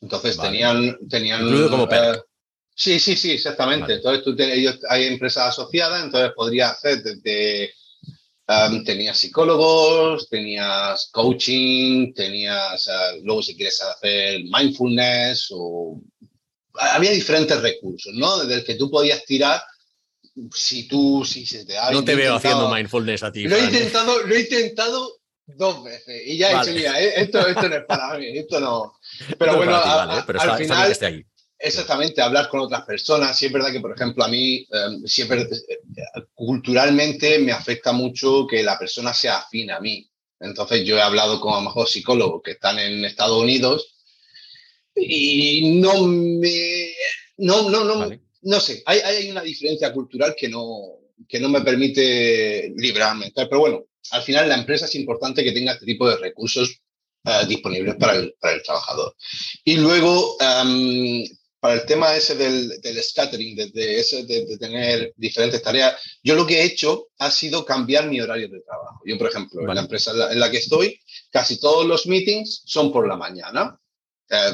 Entonces tenían... tenían como eh, Sí, sí, sí, exactamente. Entonces tú ellos, hay empresas asociadas, entonces podría hacer desde tenías psicólogos, tenías coaching, tenías, luego si quieres hacer mindfulness o... Había diferentes recursos, ¿no? Desde el que tú podías tirar si tú, si se te No te veo haciendo mindfulness a ti. Lo he intentado, lo he intentado dos veces y ya he dicho, mira, eh, esto, esto no es para mí, esto no. Pero bueno, al final, Exactamente, hablar con otras personas. Sí es verdad que, por ejemplo, a mí em, siempre eh, culturalmente me afecta mucho que la persona sea afín a mí. Entonces yo he hablado con a lo mejor psicólogos que están en Estados Unidos y no me... No, no, no, no sé, hay, hay, una diferencia cultural que no, que no me permite librarme. pero bueno, al final la empresa es importante que tenga este tipo de recursos eh, disponibles para el, para el, trabajador. Y luego, em, para el tema ese del, del scattering, de, ese, de, tener diferentes tareas, yo lo que he hecho ha sido cambiar mi horario de trabajo. Yo, por ejemplo, en la empresa en la, que estoy, casi todos los meetings son por la mañana. Eh,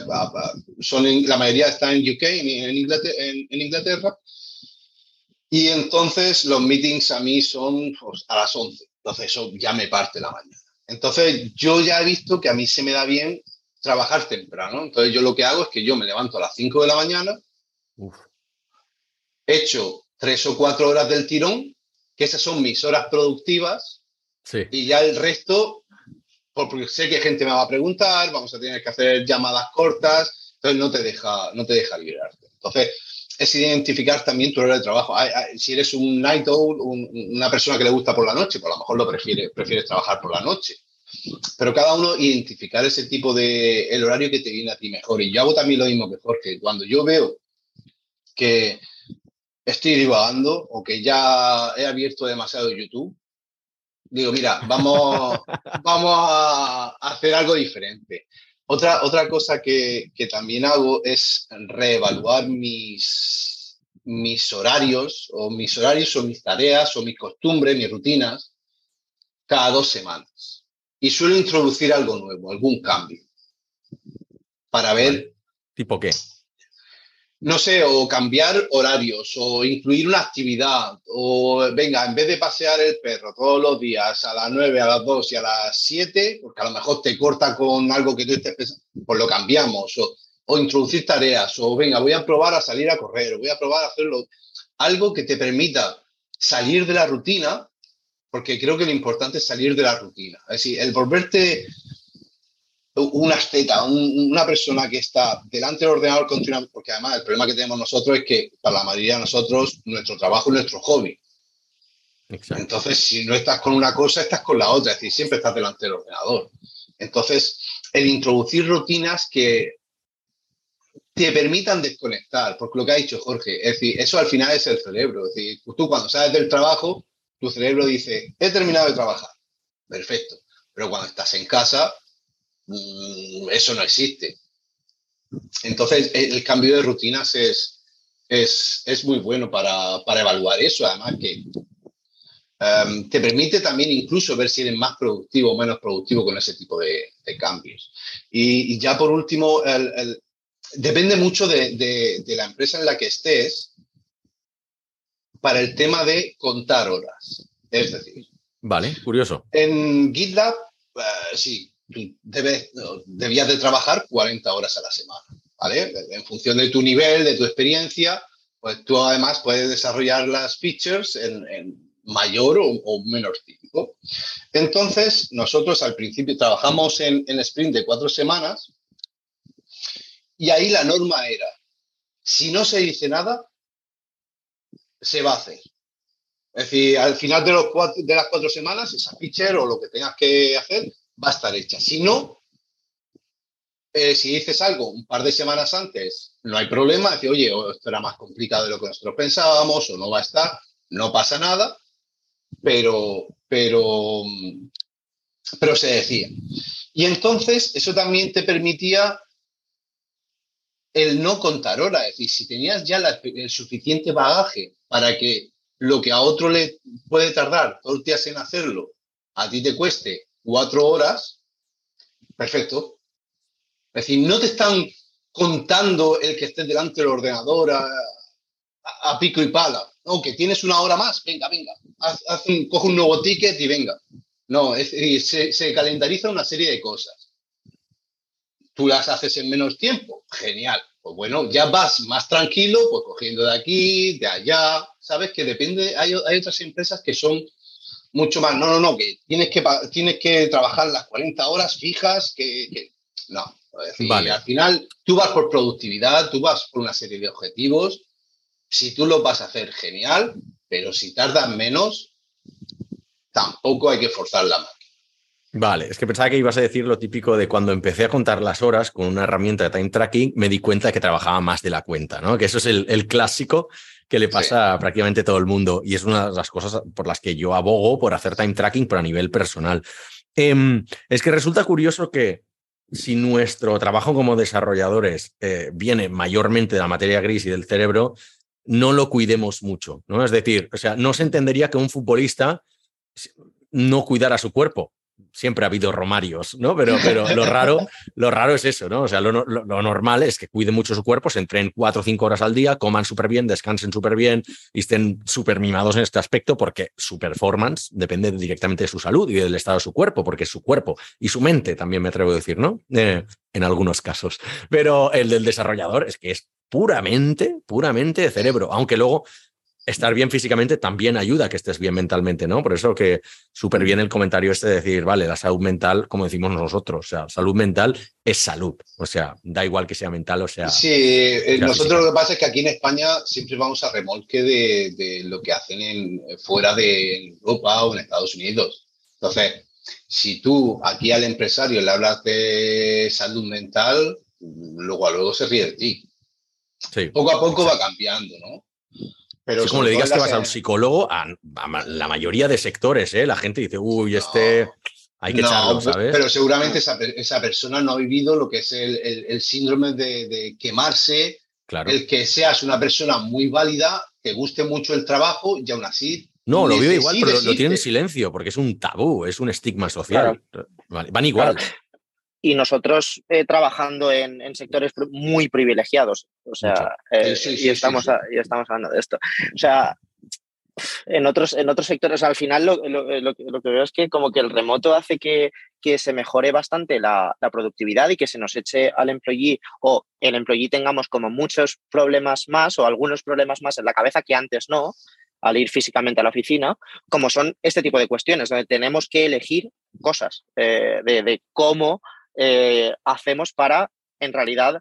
son la mayoría están en UK, en Inglaterra, en, Inglaterra, Y entonces los meetings a mí son pues, a las 11. Entonces eso ya me parte la mañana. Entonces yo ya he visto que a mí se me da bien trabajar temprano. Entonces yo lo que hago es que yo me levanto a las 5 de la mañana, he hecho tres o cuatro horas del tirón, que esas son mis horas productivas, y ya el resto, porque sé que gente me va a preguntar, vamos a tener que hacer llamadas cortas, entonces no te deja, no te deja liberarte. Entonces, es identificar también tu hora de trabajo. si eres un night owl, una persona que le gusta por la noche, pues a lo mejor lo prefiere, prefieres trabajar por la noche. Pero cada uno identificar ese tipo de, el horario que te viene a ti mejor. Y yo hago también lo mismo que Jorge. Cuando yo veo que estoy divagando o que ya he abierto demasiado YouTube, digo, mira, vamos, (laughs) vamos a hacer algo diferente. Otra, otra cosa que, que también hago es reevaluar mis, mis horarios o mis horarios o mis tareas o mis costumbres, mis rutinas cada dos semanas y suelo introducir algo nuevo, algún cambio, para ver... ¿Tipo qué? No sé, o cambiar horarios, o incluir una actividad, o venga, en vez de pasear el perro todos los días a las 9, a las 2 y a las 7, porque a lo mejor te corta con algo que tú estés pensando, pues lo cambiamos, o, o introducir tareas, o venga, voy a probar a salir a correr, o voy a probar a hacerlo, algo que te permita salir de la rutina porque creo que lo importante es salir de la rutina. Es decir, el volverte un asteta, una persona que está delante del ordenador continuamente, porque además el problema que tenemos nosotros es que para la mayoría de nosotros nuestro trabajo es nuestro hobby. Entonces, si no estás con una cosa, estás con la otra, es decir, siempre estás delante del ordenador. Entonces, el introducir rutinas que te permitan desconectar, porque lo que ha dicho Jorge, es decir, eso al final es el cerebro. Es decir, tú cuando sales del trabajo, tu cerebro dice, he terminado de trabajar. Perfecto. Pero cuando estás en casa, eso no existe. Entonces, el cambio de rutinas es, es, muy bueno para, evaluar eso. Además, que em, te permite también incluso ver si eres más productivo o menos productivo con ese tipo de, cambios. Y, ya por último, depende mucho de, de la empresa en la que estés para el tema de contar horas. Es decir, vale, curioso. En GitLab, eh, sí, debes, debías de trabajar 40 horas a la semana, ¿vale? En función de tu nivel, de tu experiencia, pues tú además puedes desarrollar las features en, mayor o, menos tiempo. Entonces, nosotros al principio trabajamos en, en sprint de cuatro semanas y ahí la norma era, si no se dice nada, se va a hacer. Es decir, al final de, los de las cuatro semanas, esa feature o lo que tengas que hacer va a estar hecha. Si no, eh, si dices algo un par de semanas antes, no hay problema. Decir, oye, esto era más complicado de lo que nosotros pensábamos o no va a estar, no pasa nada, pero, pero, pero se decía. Y entonces eso también te permitía el no contar horas. Es decir, si tenías ya el suficiente bagaje para que lo que a otro le puede tardar dos días en hacerlo, a ti te cueste cuatro horas, perfecto, es decir, no te están contando el que estés delante del ordenador a, pico y pala. No, que tienes una hora más, venga, venga, coge un nuevo ticket y venga. No, es decir, se, calendariza una serie de cosas. Tú las haces en menos tiempo, genial. Pues bueno, ya vas más tranquilo, pues cogiendo de aquí, de allá. Sabes que depende, hay, otras empresas que son mucho más, no, no, no, que tienes que, tienes que trabajar las 40 horas fijas, que no, vale. Al final, tú vas por productividad, tú vas por una serie de objetivos. Si tú lo vas a hacer, genial, pero si tardas menos, tampoco hay que forzar la máquina. Vale, es que pensaba que ibas a decir lo típico de cuando empecé a contar las horas con una herramienta de time tracking, me di cuenta de que trabajaba más de la cuenta, ¿no? Que eso es el, clásico que le pasa a prácticamente todo el mundo y es una de las cosas por las que yo abogo por hacer time tracking, pero a nivel personal. Em, es que resulta curioso que si nuestro trabajo como desarrolladores eh, viene mayormente de la materia gris y del cerebro, no lo cuidemos mucho, ¿no? Es decir, o sea, no se entendería que un futbolista no cuidara su cuerpo siempre ha habido romarios, ¿no? Pero, pero lo, raro, lo raro es eso, ¿no? O sea, lo, normal es que cuiden mucho su cuerpo, se entren cuatro o cinco horas al día, coman súper bien, descansen súper bien y estén súper mimados en este aspecto porque su performance depende directamente de su salud y del estado de su cuerpo, porque su cuerpo y su mente, también me atrevo a decir, ¿no? Eh, en algunos casos. Pero el del desarrollador es que es puramente, puramente de cerebro, aunque luego estar bien físicamente también ayuda a que estés bien mentalmente, ¿no? Por eso que súper bien el comentario este de decir, vale, la salud mental, como decimos nosotros, o sea, salud mental es salud, o sea, da igual que sea mental o sea... Sí, eh, nosotros lo que pasa es que aquí en España siempre vamos a remolque de, lo que hacen en, fuera de Europa o en Estados Unidos. Entonces, si tú aquí al empresario le hablas de salud mental, luego a luego se ríe de ti. Sí. Poco a poco va cambiando, ¿no? Pero es como le digas que vas a un psicólogo, a, la mayoría de sectores, ¿eh? la gente dice, uy, este hay que echarlo, ¿sabes? Pero seguramente esa, persona no ha vivido lo que es el, síndrome de, quemarse, claro. el que seas una persona muy válida, que guste mucho el trabajo y aún así. No, lo vive igual, pero lo, tiene en silencio, porque es un tabú, es un estigma social. van igual y nosotros eh, trabajando en, sectores muy privilegiados. O sea, eh, y, estamos y estamos hablando de esto. O sea, en otros, en otros sectores al final lo, que veo es que como que el remoto hace que, que se mejore bastante la, productividad y que se nos eche al employee o el employee tengamos como muchos problemas más o algunos problemas más en la cabeza que antes no al ir físicamente a la oficina, como son este tipo de cuestiones, donde tenemos que elegir cosas eh, de, de, cómo eh, hacemos para, en realidad,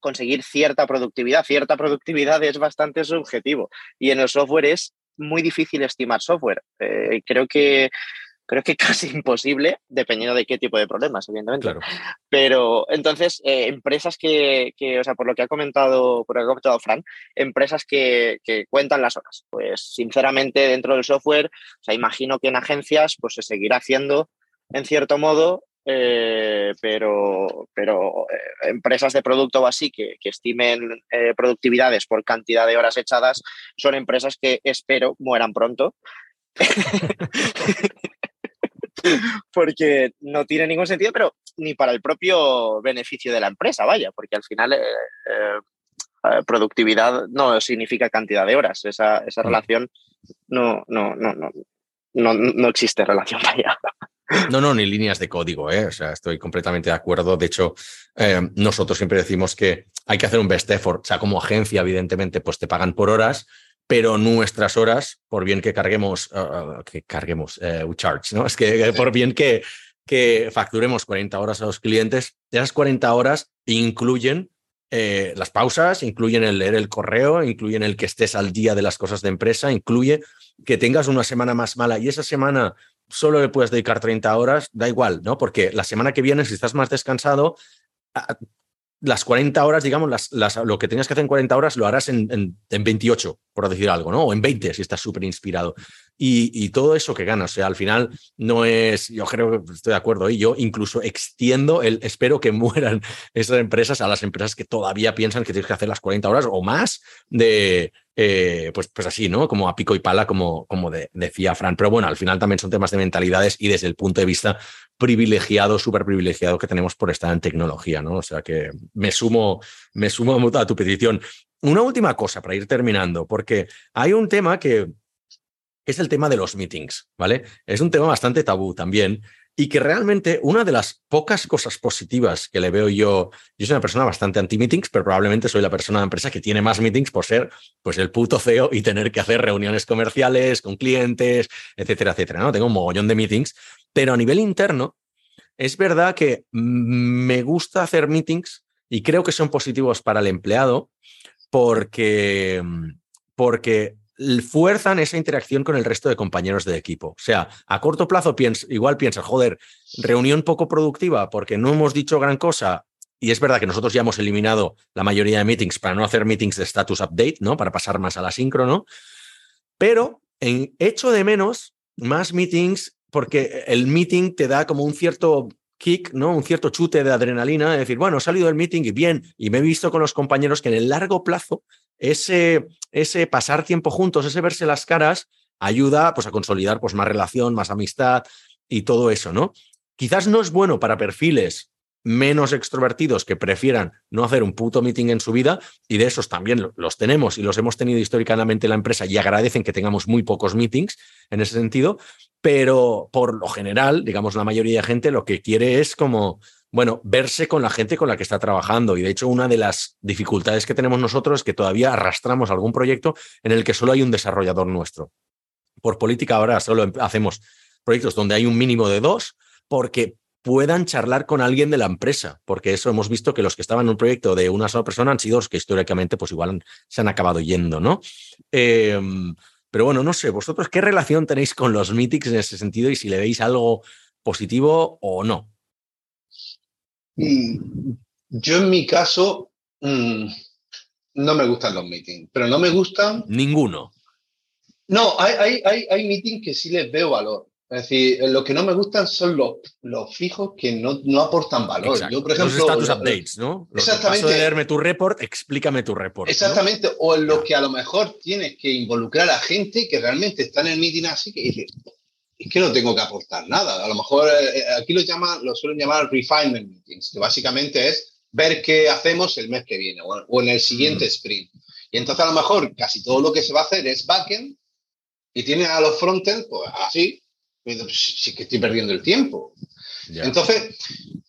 conseguir cierta productividad. Cierta productividad es bastante subjetivo y en el software es muy difícil estimar software. Eh, creo que creo que (laughs) casi imposible, dependiendo de qué tipo de problemas, evidentemente. Pero entonces, eh, empresas que, o sea, por lo que ha comentado, por lo que ha comentado Fran, empresas que, que, cuentan las horas. Pues sinceramente, dentro del software, o sea, imagino que en agencias pues se seguirá haciendo en cierto modo eh, pero, pero eh, empresas de producto o así que, estimen eh, productividades por cantidad de horas echadas son empresas que espero mueran pronto. (laughs) porque no tiene ningún sentido, pero ni para el propio beneficio de la empresa, vaya, porque al final productividad no significa cantidad de horas, esa, esa mm. relación no, no, no, no, no, no existe relación, (laughs) vaya. No, no, ni líneas de código, ¿eh? O sea, estoy completamente de acuerdo. De hecho, eh, nosotros siempre decimos que hay que hacer un best effort. O sea, como agencia, evidentemente, pues te pagan por horas, pero nuestras horas, por bien que carguemos, uh, que carguemos, uh, charge, ¿no? (laughs) Es que por bien que, que facturemos 40 horas a los clientes, esas 40 horas incluyen eh, las pausas, incluyen el leer el correo, incluyen el que estés al día de las cosas de empresa, incluye que tengas una semana más mala y esa semana solo le puedes dedicar 30 horas, da igual, ¿no? Porque la semana que viene, si estás más descansado, las 40 horas, digamos, las, las, lo que tenías que hacer en 40 horas lo harás en, en, en 28, por decir algo, ¿no? O en 20 si estás súper inspirado. Y, y, todo eso que ganas, o sea, al final no es, yo creo que estoy de acuerdo, y yo incluso extiendo el, espero que (laughs) mueran esas empresas a las empresas que todavía piensan que tienes que hacer las 40 horas o más de, eh, pues, pues así, ¿no? Como a pico y pala, como, como de, decía Fran. Pero bueno, al final también son temas de mentalidades y desde el punto de vista privilegiado, súper privilegiado que tenemos por estar en tecnología, ¿no? O sea que me sumo, me sumo a tu petición. Una última cosa para ir terminando, porque hay un tema que es el tema de los meetings, ¿vale? Es un tema bastante tabú también y que realmente una de las pocas cosas positivas que le veo yo, yo soy una persona bastante anti-meetings, pero probablemente soy la persona de empresa que tiene más meetings por ser pues el puto CEO y tener que hacer reuniones comerciales con clientes, etcétera, etcétera, ¿no? Tengo un mogollón de meetings, pero a nivel interno es verdad que me gusta hacer meetings y creo que son positivos para el empleado porque porque fuerzan esa interacción con el resto de compañeros de equipo. O sea, a corto plazo piens, igual piensas, joder, reunión poco productiva porque no hemos dicho gran cosa. Y es verdad que nosotros ya hemos eliminado la mayoría de meetings para no hacer meetings de status update, ¿no? Para pasar más a la síncrono. Pero en hecho de menos más meetings porque el meeting te da como un cierto kick, ¿no? Un cierto chute de adrenalina, de decir, bueno, he salido del meeting y bien, y me he visto con los compañeros que en el largo plazo ese, ese pasar tiempo juntos, ese verse las caras, ayuda pues, a consolidar pues, más relación, más amistad y todo eso, ¿no? Quizás no es bueno para perfiles menos extrovertidos que prefieran no hacer un puto meeting en su vida, y de esos también los tenemos y los hemos tenido históricamente en la empresa y agradecen que tengamos muy pocos meetings en ese sentido, pero por lo general, digamos, la mayoría de gente lo que quiere es como bueno, verse con la gente con la que está trabajando. Y de hecho, una de las dificultades que tenemos nosotros es que todavía arrastramos algún proyecto en el que solo hay un desarrollador nuestro. Por política ahora solo hacemos proyectos donde hay un mínimo de dos, porque puedan charlar con alguien de la empresa, porque eso hemos visto que los que estaban en un proyecto de una sola persona han sido los que históricamente pues igual se han acabado yendo, ¿no? Eh, pero bueno, no sé, vosotros qué relación tenéis con los meetings en ese sentido y si le veis algo positivo o no. Mm, yo en mi caso mmm, no me gustan los meetings, pero no me gustan... Ninguno. No, hay, hay, hay, hay meetings que sí les veo valor. Es decir, lo que no me gustan son los, los fijos que no, no aportan valor. Exacto. Yo, por ejemplo, los status updates, ¿no? Los exactamente. Paso de leerme tu report, explícame tu report. Exactamente. ¿no? O en lo que a lo mejor tienes que involucrar a gente que realmente está en el meeting así que dice, es que no tengo que aportar nada. A lo mejor eh, aquí lo, llaman, lo suelen llamar refinement meetings, que básicamente es ver qué hacemos el mes que viene o, o en el siguiente mm. sprint. Y entonces a lo mejor casi todo lo que se va a hacer es backend y tiene a los frontend, pues así, pues, sí que estoy perdiendo el tiempo. Yeah. Entonces,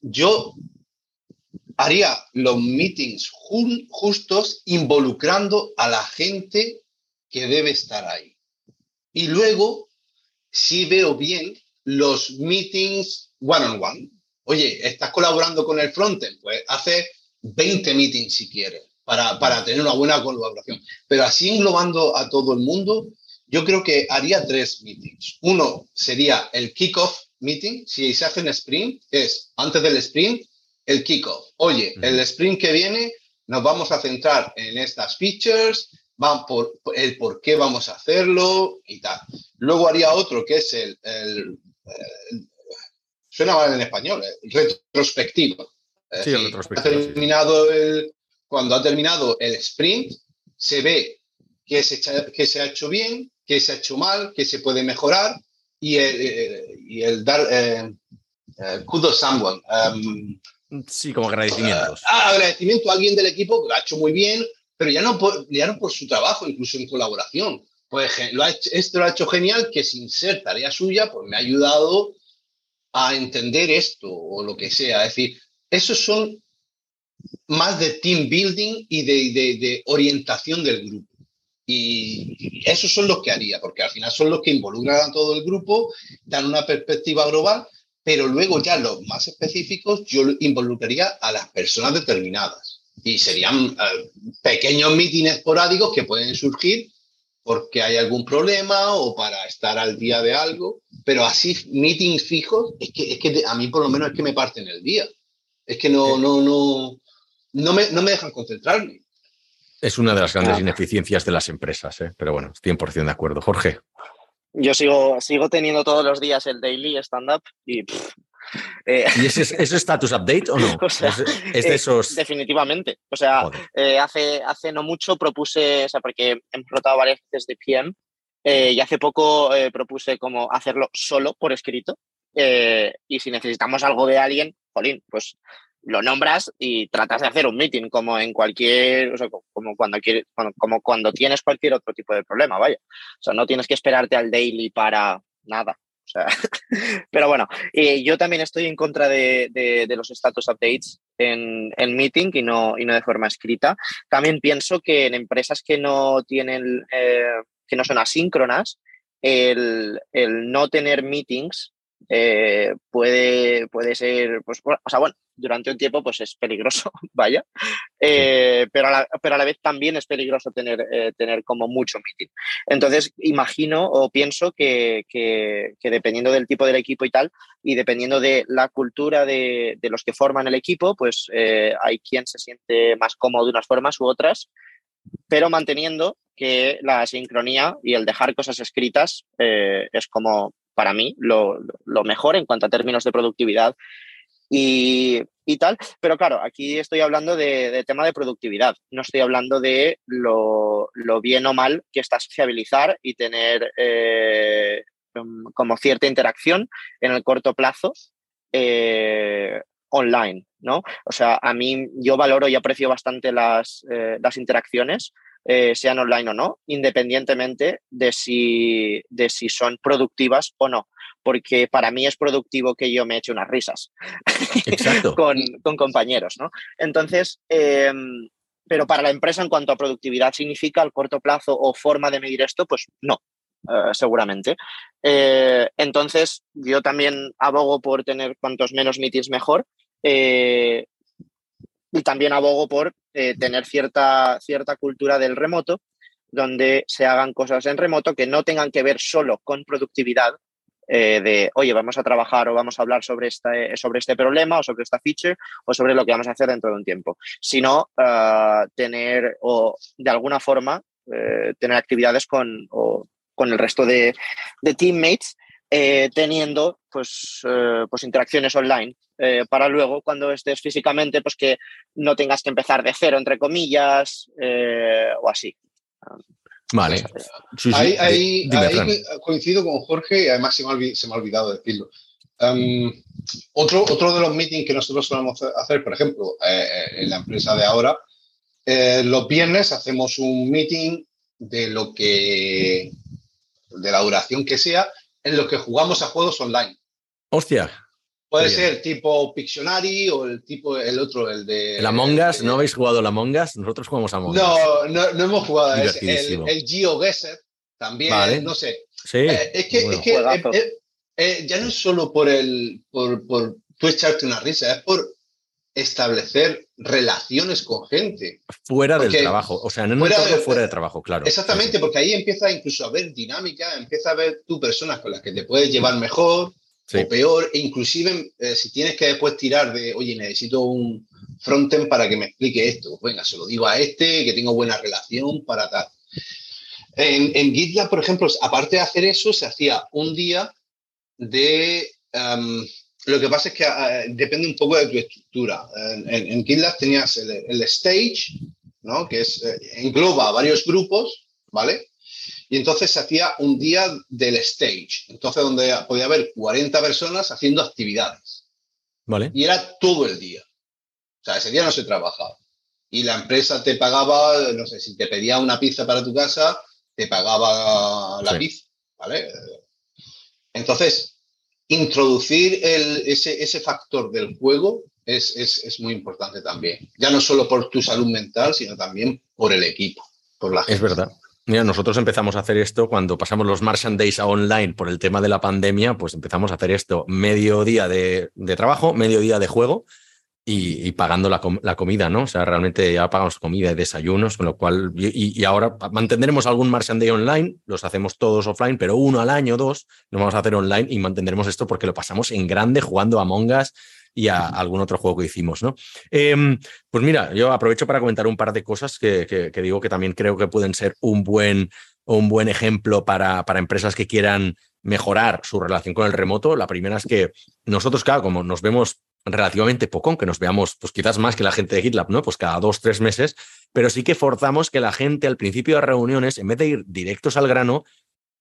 yo haría los meetings jun justos involucrando a la gente que debe estar ahí. Y luego sí veo bien los meetings one-on-one. -on -one. Oye, ¿estás colaborando con el frontend? Pues hace 20 meetings si quieres para, para tener una buena colaboración. Pero así englobando a todo el mundo, yo creo que haría tres meetings. Uno sería el kickoff meeting. Si se hace un sprint, es antes del sprint, el kickoff. Oye, uh -huh. el sprint que viene nos vamos a centrar en estas features, van por el por qué vamos a hacerlo y tal. Luego haría otro que es el, el, el suena mal en español, el retrospectivo. Sí, el retrospectivo. Ha terminado sí. el, cuando ha terminado el sprint, se ve qué se, qué se ha hecho bien, qué se ha hecho mal, qué se puede mejorar y el, eh, y el dar eh, uh, kudos someone. Um, sí, como agradecimientos. Uh, agradecimiento a alguien del equipo que lo ha hecho muy bien, pero ya no, por, ya no por su trabajo, incluso en colaboración. Pues lo ha hecho, esto lo ha hecho genial, que sin ser tarea suya, pues me ha ayudado a entender esto o lo que sea. Es decir, esos son más de team building y de, orientación del grupo. Y esos son los que haría, porque al final son los que involucran a todo el grupo, dan una perspectiva global, pero luego ya los más específicos yo involucraría a las personas determinadas. Y serían eh, pequeños mítines esporádicos que pueden surgir porque hay algún problema o para estar al día de algo, pero así meetings fijos, es que, es que a mí por lo menos es que me parten el día. Es que no, no, no, no me, no me dejan concentrarme. Es una de las grandes ineficiencias de las empresas, ¿eh? pero bueno, 100% de acuerdo. Jorge. Yo sigo, sigo teniendo todos los días el daily stand-up y... Eh, ¿Y ese es, status update o no? (laughs) es, de eh, esos... definitivamente. O sea, hace, hace no mucho propuse, o sea, porque he rotado varias veces de PM y hace poco propuse como hacerlo solo por escrito. y si necesitamos algo de alguien, jolín, pues lo nombras y tratas de hacer un meeting como en cualquier, o sea, como cuando quieres, como cuando tienes cualquier otro tipo de problema, vaya. O sea, no tienes que esperarte al daily para nada. (laughs) Pero bueno, y yo también estoy en contra de, de, los status updates en, en, meeting y no, y no de forma escrita. También pienso que en empresas que no tienen, eh, que no son asíncronas, el, el no tener meetings eh, puede, puede ser, pues, o sea, bueno, durante un tiempo pues es peligroso, (laughs) vaya, eh, pero, a la, pero a la vez también es peligroso tener, eh, tener como mucho meeting. Entonces, imagino o pienso que, que, dependiendo del tipo del equipo y tal, y dependiendo de la cultura de, de los que forman el equipo, pues hay quien se siente más cómodo de unas formas u otras, pero manteniendo que la sincronía y el dejar cosas escritas es como para mí lo, mejor en cuanto a términos de productividad y, tal. Pero claro, aquí estoy hablando de, tema de productividad, no estoy hablando de lo, bien o mal que está sociabilizar y tener eh, um, como cierta interacción en el corto plazo eh, online, ¿no? O sea, a mí yo valoro y aprecio bastante las, eh, las interacciones eh, sean online o no, independientemente de si, de si son productivas o no. Porque para mí es productivo que yo me eche unas risas (laughs) con, con, compañeros. ¿no? Entonces, em, pero para la empresa en cuanto a productividad significa al corto plazo o forma de medir esto, pues no, eh, seguramente. Eh, entonces, yo también abogo por tener cuantos menos meetings mejor. Y también abogo por eh, tener cierta, cierta cultura del remoto, donde se hagan cosas en remoto que no tengan que ver solo con productividad, eh, de, oye, vamos a trabajar o vamos a hablar sobre, este, sobre este problema o sobre esta feature o sobre lo que vamos a hacer dentro de un tiempo, sino ah, tener o de alguna forma tener actividades con, con el resto de, de teammates teniendo pues, pues interacciones online eh, para luego cuando estés físicamente, pues que no tengas que empezar de cero, entre comillas, eh, o así. Vale. ahí, coincido con Jorge y además se me ha, olvidado decirlo. Otro, otro de los meetings que nosotros solemos hacer, por ejemplo, eh, en la empresa de ahora, los viernes hacemos un meeting de lo que, de la duración que sea, en lo que jugamos a juegos online. Hostia, Puede ser tipo Pictionary o el tipo, el otro, el de. ¿El Among Us? ¿No habéis jugado el Among Us? Nosotros jugamos Among Us. No, no, no hemos jugado a ese. El, el GeoGuessr también, no sé. Sí. Eh, es que, es que eh, eh, ya no es solo por el por, por tú echarte una risa, es por establecer relaciones con gente. Fuera del trabajo, o sea, no fuera, de, fuera de trabajo, claro. Exactamente, porque ahí empieza incluso a haber dinámica, empieza a ver tú personas con las que te puedes llevar mejor, o peor, e inclusive eh, si tienes que después tirar de, oye, necesito un frontend para que me explique esto, pues venga, se lo digo a este, que tengo buena relación para tal. En, GitLab, por ejemplo, aparte de hacer eso, se hacía un día de... Em, lo que pasa es que eh, depende un poco de tu estructura. En, GitLab tenías el, stage, ¿no? que es, eh, engloba varios grupos, ¿vale? Y entonces se hacía un día del stage, entonces donde podía haber 40 personas haciendo actividades. Vale. Y era todo el día. O sea, ese día no se trabajaba. Y la empresa te pagaba, no sé, si te pedía una pizza para tu casa, te pagaba la pizza, ¿vale? Entonces, introducir ese, factor del juego es, muy importante también. Ya no solo por tu salud mental, sino también por el equipo. Por la es verdad. Mira, nosotros empezamos a hacer esto cuando pasamos los Martian Days a online por el tema de la pandemia, pues empezamos a hacer esto medio día de, trabajo, medio día de juego y, pagando la, comida, ¿no? O sea, realmente ya pagamos comida y desayunos, con lo cual, y, ahora mantendremos algún Martian Day online, los hacemos todos offline, pero uno al año, dos, lo vamos a hacer online y mantendremos esto porque lo pasamos en grande jugando a Mongas y a algún otro juego que hicimos, ¿no? Em, pues mira, yo aprovecho para comentar un par de cosas que, digo que también creo que pueden ser un buen, un buen ejemplo para, para empresas que quieran mejorar su relación con el remoto. La primera es que nosotros, claro, como nos vemos relativamente poco, aunque nos veamos pues quizás más que la gente de GitLab, ¿no? Pues cada dos, tres meses, pero sí que forzamos que la gente al principio de reuniones, en vez de ir directos al grano,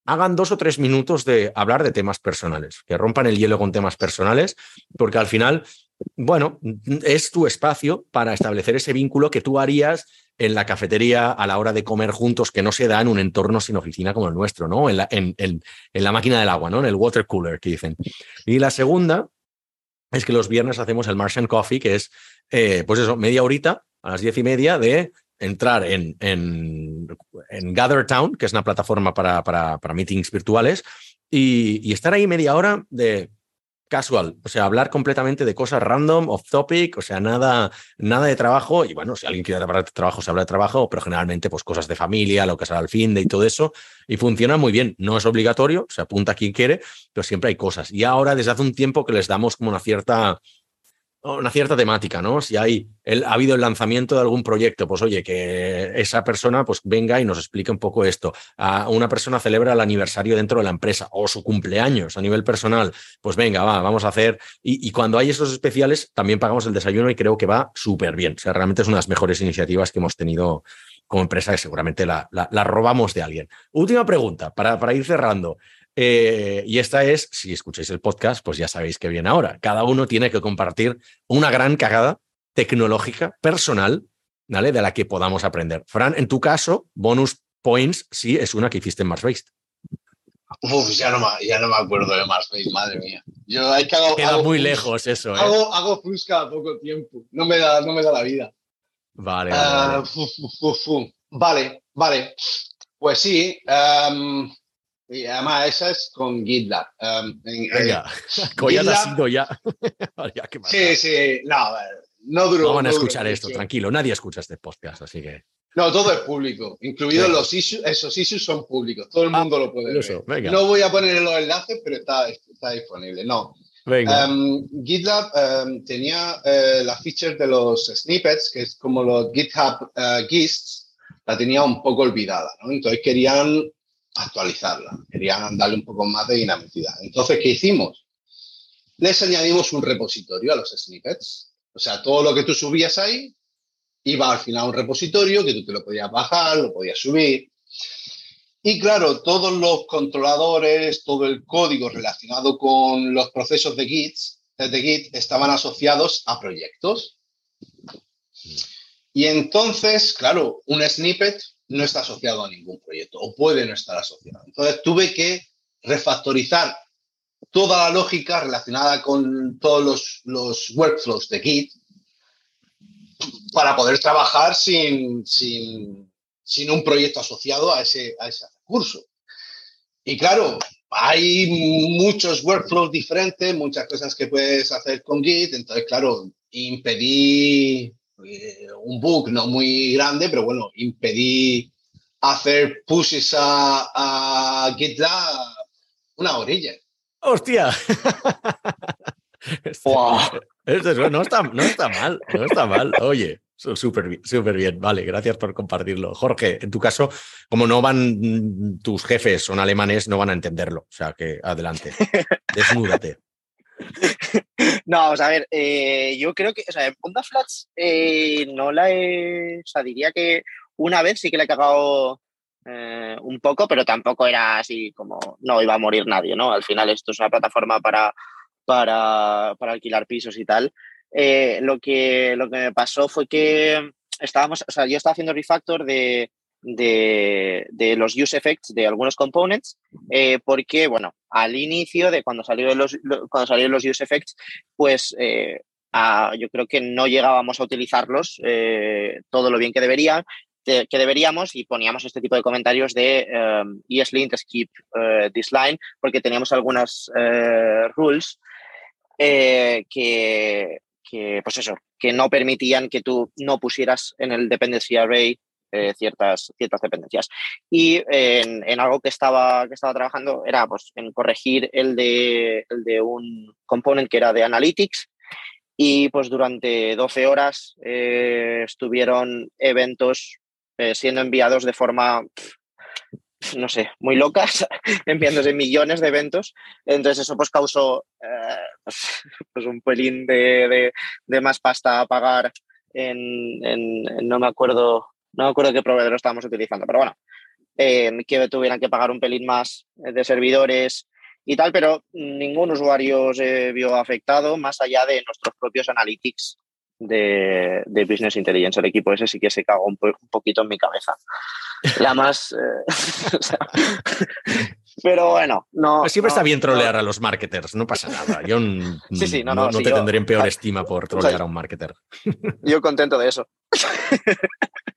hagan dos o tres minutos de hablar de temas personales, que rompan el hielo con temas personales, porque al final, bueno, es tu espacio para establecer ese vínculo que tú harías en la cafetería a la hora de comer juntos, que no se da en un entorno sin oficina como el nuestro, ¿no? En la, en, la máquina del agua, ¿no? En el water cooler, que dicen. Y la segunda es que los viernes hacemos el Martian Coffee, que es, eh, pues eso, media horita a las diez y media de entrar en, en, en GatherTown, que es una plataforma para, para, para meetings virtuales, y, estar ahí media hora de casual, o sea, hablar completamente de cosas random, off topic, o sea, nada, nada de trabajo. Y bueno, si alguien quiere hablar de trabajo, se habla de trabajo, pero generalmente, pues cosas de familia, lo que será al fin de y todo eso. Y funciona muy bien. No es obligatorio, se apunta quien quiere, pero siempre hay cosas. Y ahora, desde hace un tiempo que les damos como una cierta una cierta temática, ¿no? Si hay, ha habido el lanzamiento de algún proyecto, pues oye, que esa persona pues venga y nos explique un poco esto. A una persona celebra el aniversario dentro de la empresa o su cumpleaños a nivel personal, pues venga, va, vamos a hacer. Y, cuando hay esos especiales, también pagamos el desayuno y creo que va súper bien. O sea, realmente es una de las mejores iniciativas que hemos tenido como empresa que seguramente la, la, robamos de alguien. Última pregunta, para, para ir cerrando. Eh, y esta es, si escucháis el podcast, pues ya sabéis que viene ahora. Cada uno tiene que compartir una gran cagada tecnológica, personal, ¿vale? De la que podamos aprender. Fran, en tu caso, bonus points sí es una que hiciste en Mars. Uf, ya no, me, ya no me acuerdo de Mars madre mía. Yo hay que hago, Queda muy lejos eso, ¿eh? Hago, hago cada poco tiempo. No me da, no me da la vida. Vale, vale. Uh, vale. vale, Pues sí. Um, y además esa es con GitLab. Um, Venga, (laughs) GitLab, ha sido ya. (laughs) sí, sí, no, no duró. No van a escuchar esto, tranquilo, nadie escucha este podcast, así que. No, todo es público, incluidos los issues, esos issues son públicos, todo el ah, mundo lo puede ver. No voy a poner los enlaces, pero está, está disponible. No. Um, GitLab um, tenía uh, la feature de los snippets, que es como los GitHub uh, gists, la tenía un poco olvidada, ¿no? Entonces querían actualizarla, querían darle un poco más de dinamicidad. Entonces, ¿qué hicimos? Les añadimos un repositorio a los snippets. O sea, todo lo que tú subías ahí iba al final a un repositorio que tú te lo podías bajar, lo podías subir. Y claro, todos los controladores, todo el código relacionado con los procesos de Git, de Git estaban asociados a proyectos. Y entonces, claro, un snippet no está asociado a ningún proyecto o puede no estar asociado. Entonces tuve que refactorizar toda la lógica relacionada con todos los, workflows de Git para poder trabajar sin, sin, un proyecto asociado a ese, a ese recurso. Y claro, hay muchos workflows diferentes, muchas cosas que puedes hacer con Git, entonces, claro, impedí eh, un bug no muy grande, pero bueno, impedí hacer pushes a, a GitLab una orilla. ¡Hostia! (laughs) no, está, no está mal, no está mal. Oye, súper súper bien. Vale, gracias por compartirlo. Jorge, en tu caso, como no van tus jefes, son alemanes, no van a entenderlo. O sea que adelante, (laughs) desnúdate. (laughs) No, vamos a ver, eh, yo creo que, o sea, en Onda Flats eh, no la he, o sea, diría que una vez sí que le he cagado eh, un poco, pero tampoco era así como no iba a morir nadie, ¿no? Al final esto es una plataforma para, para, alquilar pisos y tal. lo, que, lo que me pasó fue que estábamos, o sea, yo estaba haciendo refactor de, de, los use effects de algunos components, eh, porque, bueno, al inicio de cuando salieron los, cuando salieron los use effects, pues eh, yo creo que no llegábamos a utilizarlos eh, todo lo bien que deberían. que deberíamos y poníamos este tipo de comentarios de um, ESLint, skip this line, porque teníamos algunas rules que, que, pues eso, que no permitían que tú no pusieras en el dependency array eh, ciertas, ciertas dependencias. Y en, algo que estaba, que estaba trabajando era pues, en corregir el de, el de un component que era de Analytics. Y pues durante 12 horas eh, estuvieron eventos eh, siendo enviados de forma, no sé, muy locas, (laughs) enviándose millones de eventos. Entonces eso pues causó (laughs) pues, un pelín de, de, más pasta a pagar en, no me acuerdo no me acuerdo qué proveedor estábamos utilizando, pero bueno, eh, que tuvieran que pagar un pelín más de servidores y tal, pero ningún usuario se vio afectado más allá de nuestros propios analytics de, de Business Intelligence. El equipo ese sí que se cagó un, un poquito en mi cabeza. La más... Eh, (laughs) o sea, pero bueno, no. Siempre no, está bien trolear no. a los marketers, no pasa nada. Yo Sí, sí, no, no, te yo- tendré en peor estima por o sea, trolear a un marketer. Yo contento de eso.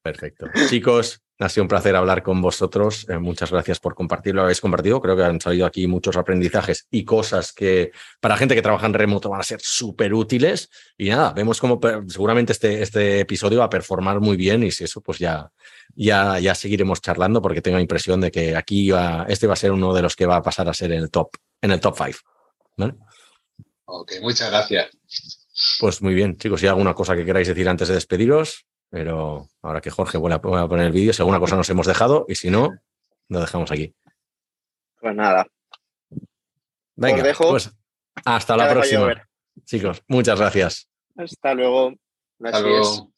Perfecto. Chicos, ha sido un placer hablar con vosotros. Eh, muchas gracias por compartir lo que habéis compartido. Creo que han salido aquí muchos aprendizajes y cosas que para gente que trabaja en remoto van a ser súper útiles. Y nada, vemos cómo seguramente este, este episodio va a performar muy bien y si eso, pues ya, ya, ya seguiremos charlando porque tengo la impresión de que aquí va, este va a ser uno de los que va a pasar a ser en el top, en el top 5. ¿vale? Ok, muchas gracias. Pues muy bien, chicos, si hay alguna cosa que queráis decir antes de despediros, pero ahora que Jorge vuelve a poner el vídeo, si alguna cosa nos hemos dejado y si no, lo dejamos aquí. Pues nada, Venga, dejo. pues hasta Ya la próxima. Chicos, muchas gracias. hasta luego. Hasta Gracias. luego.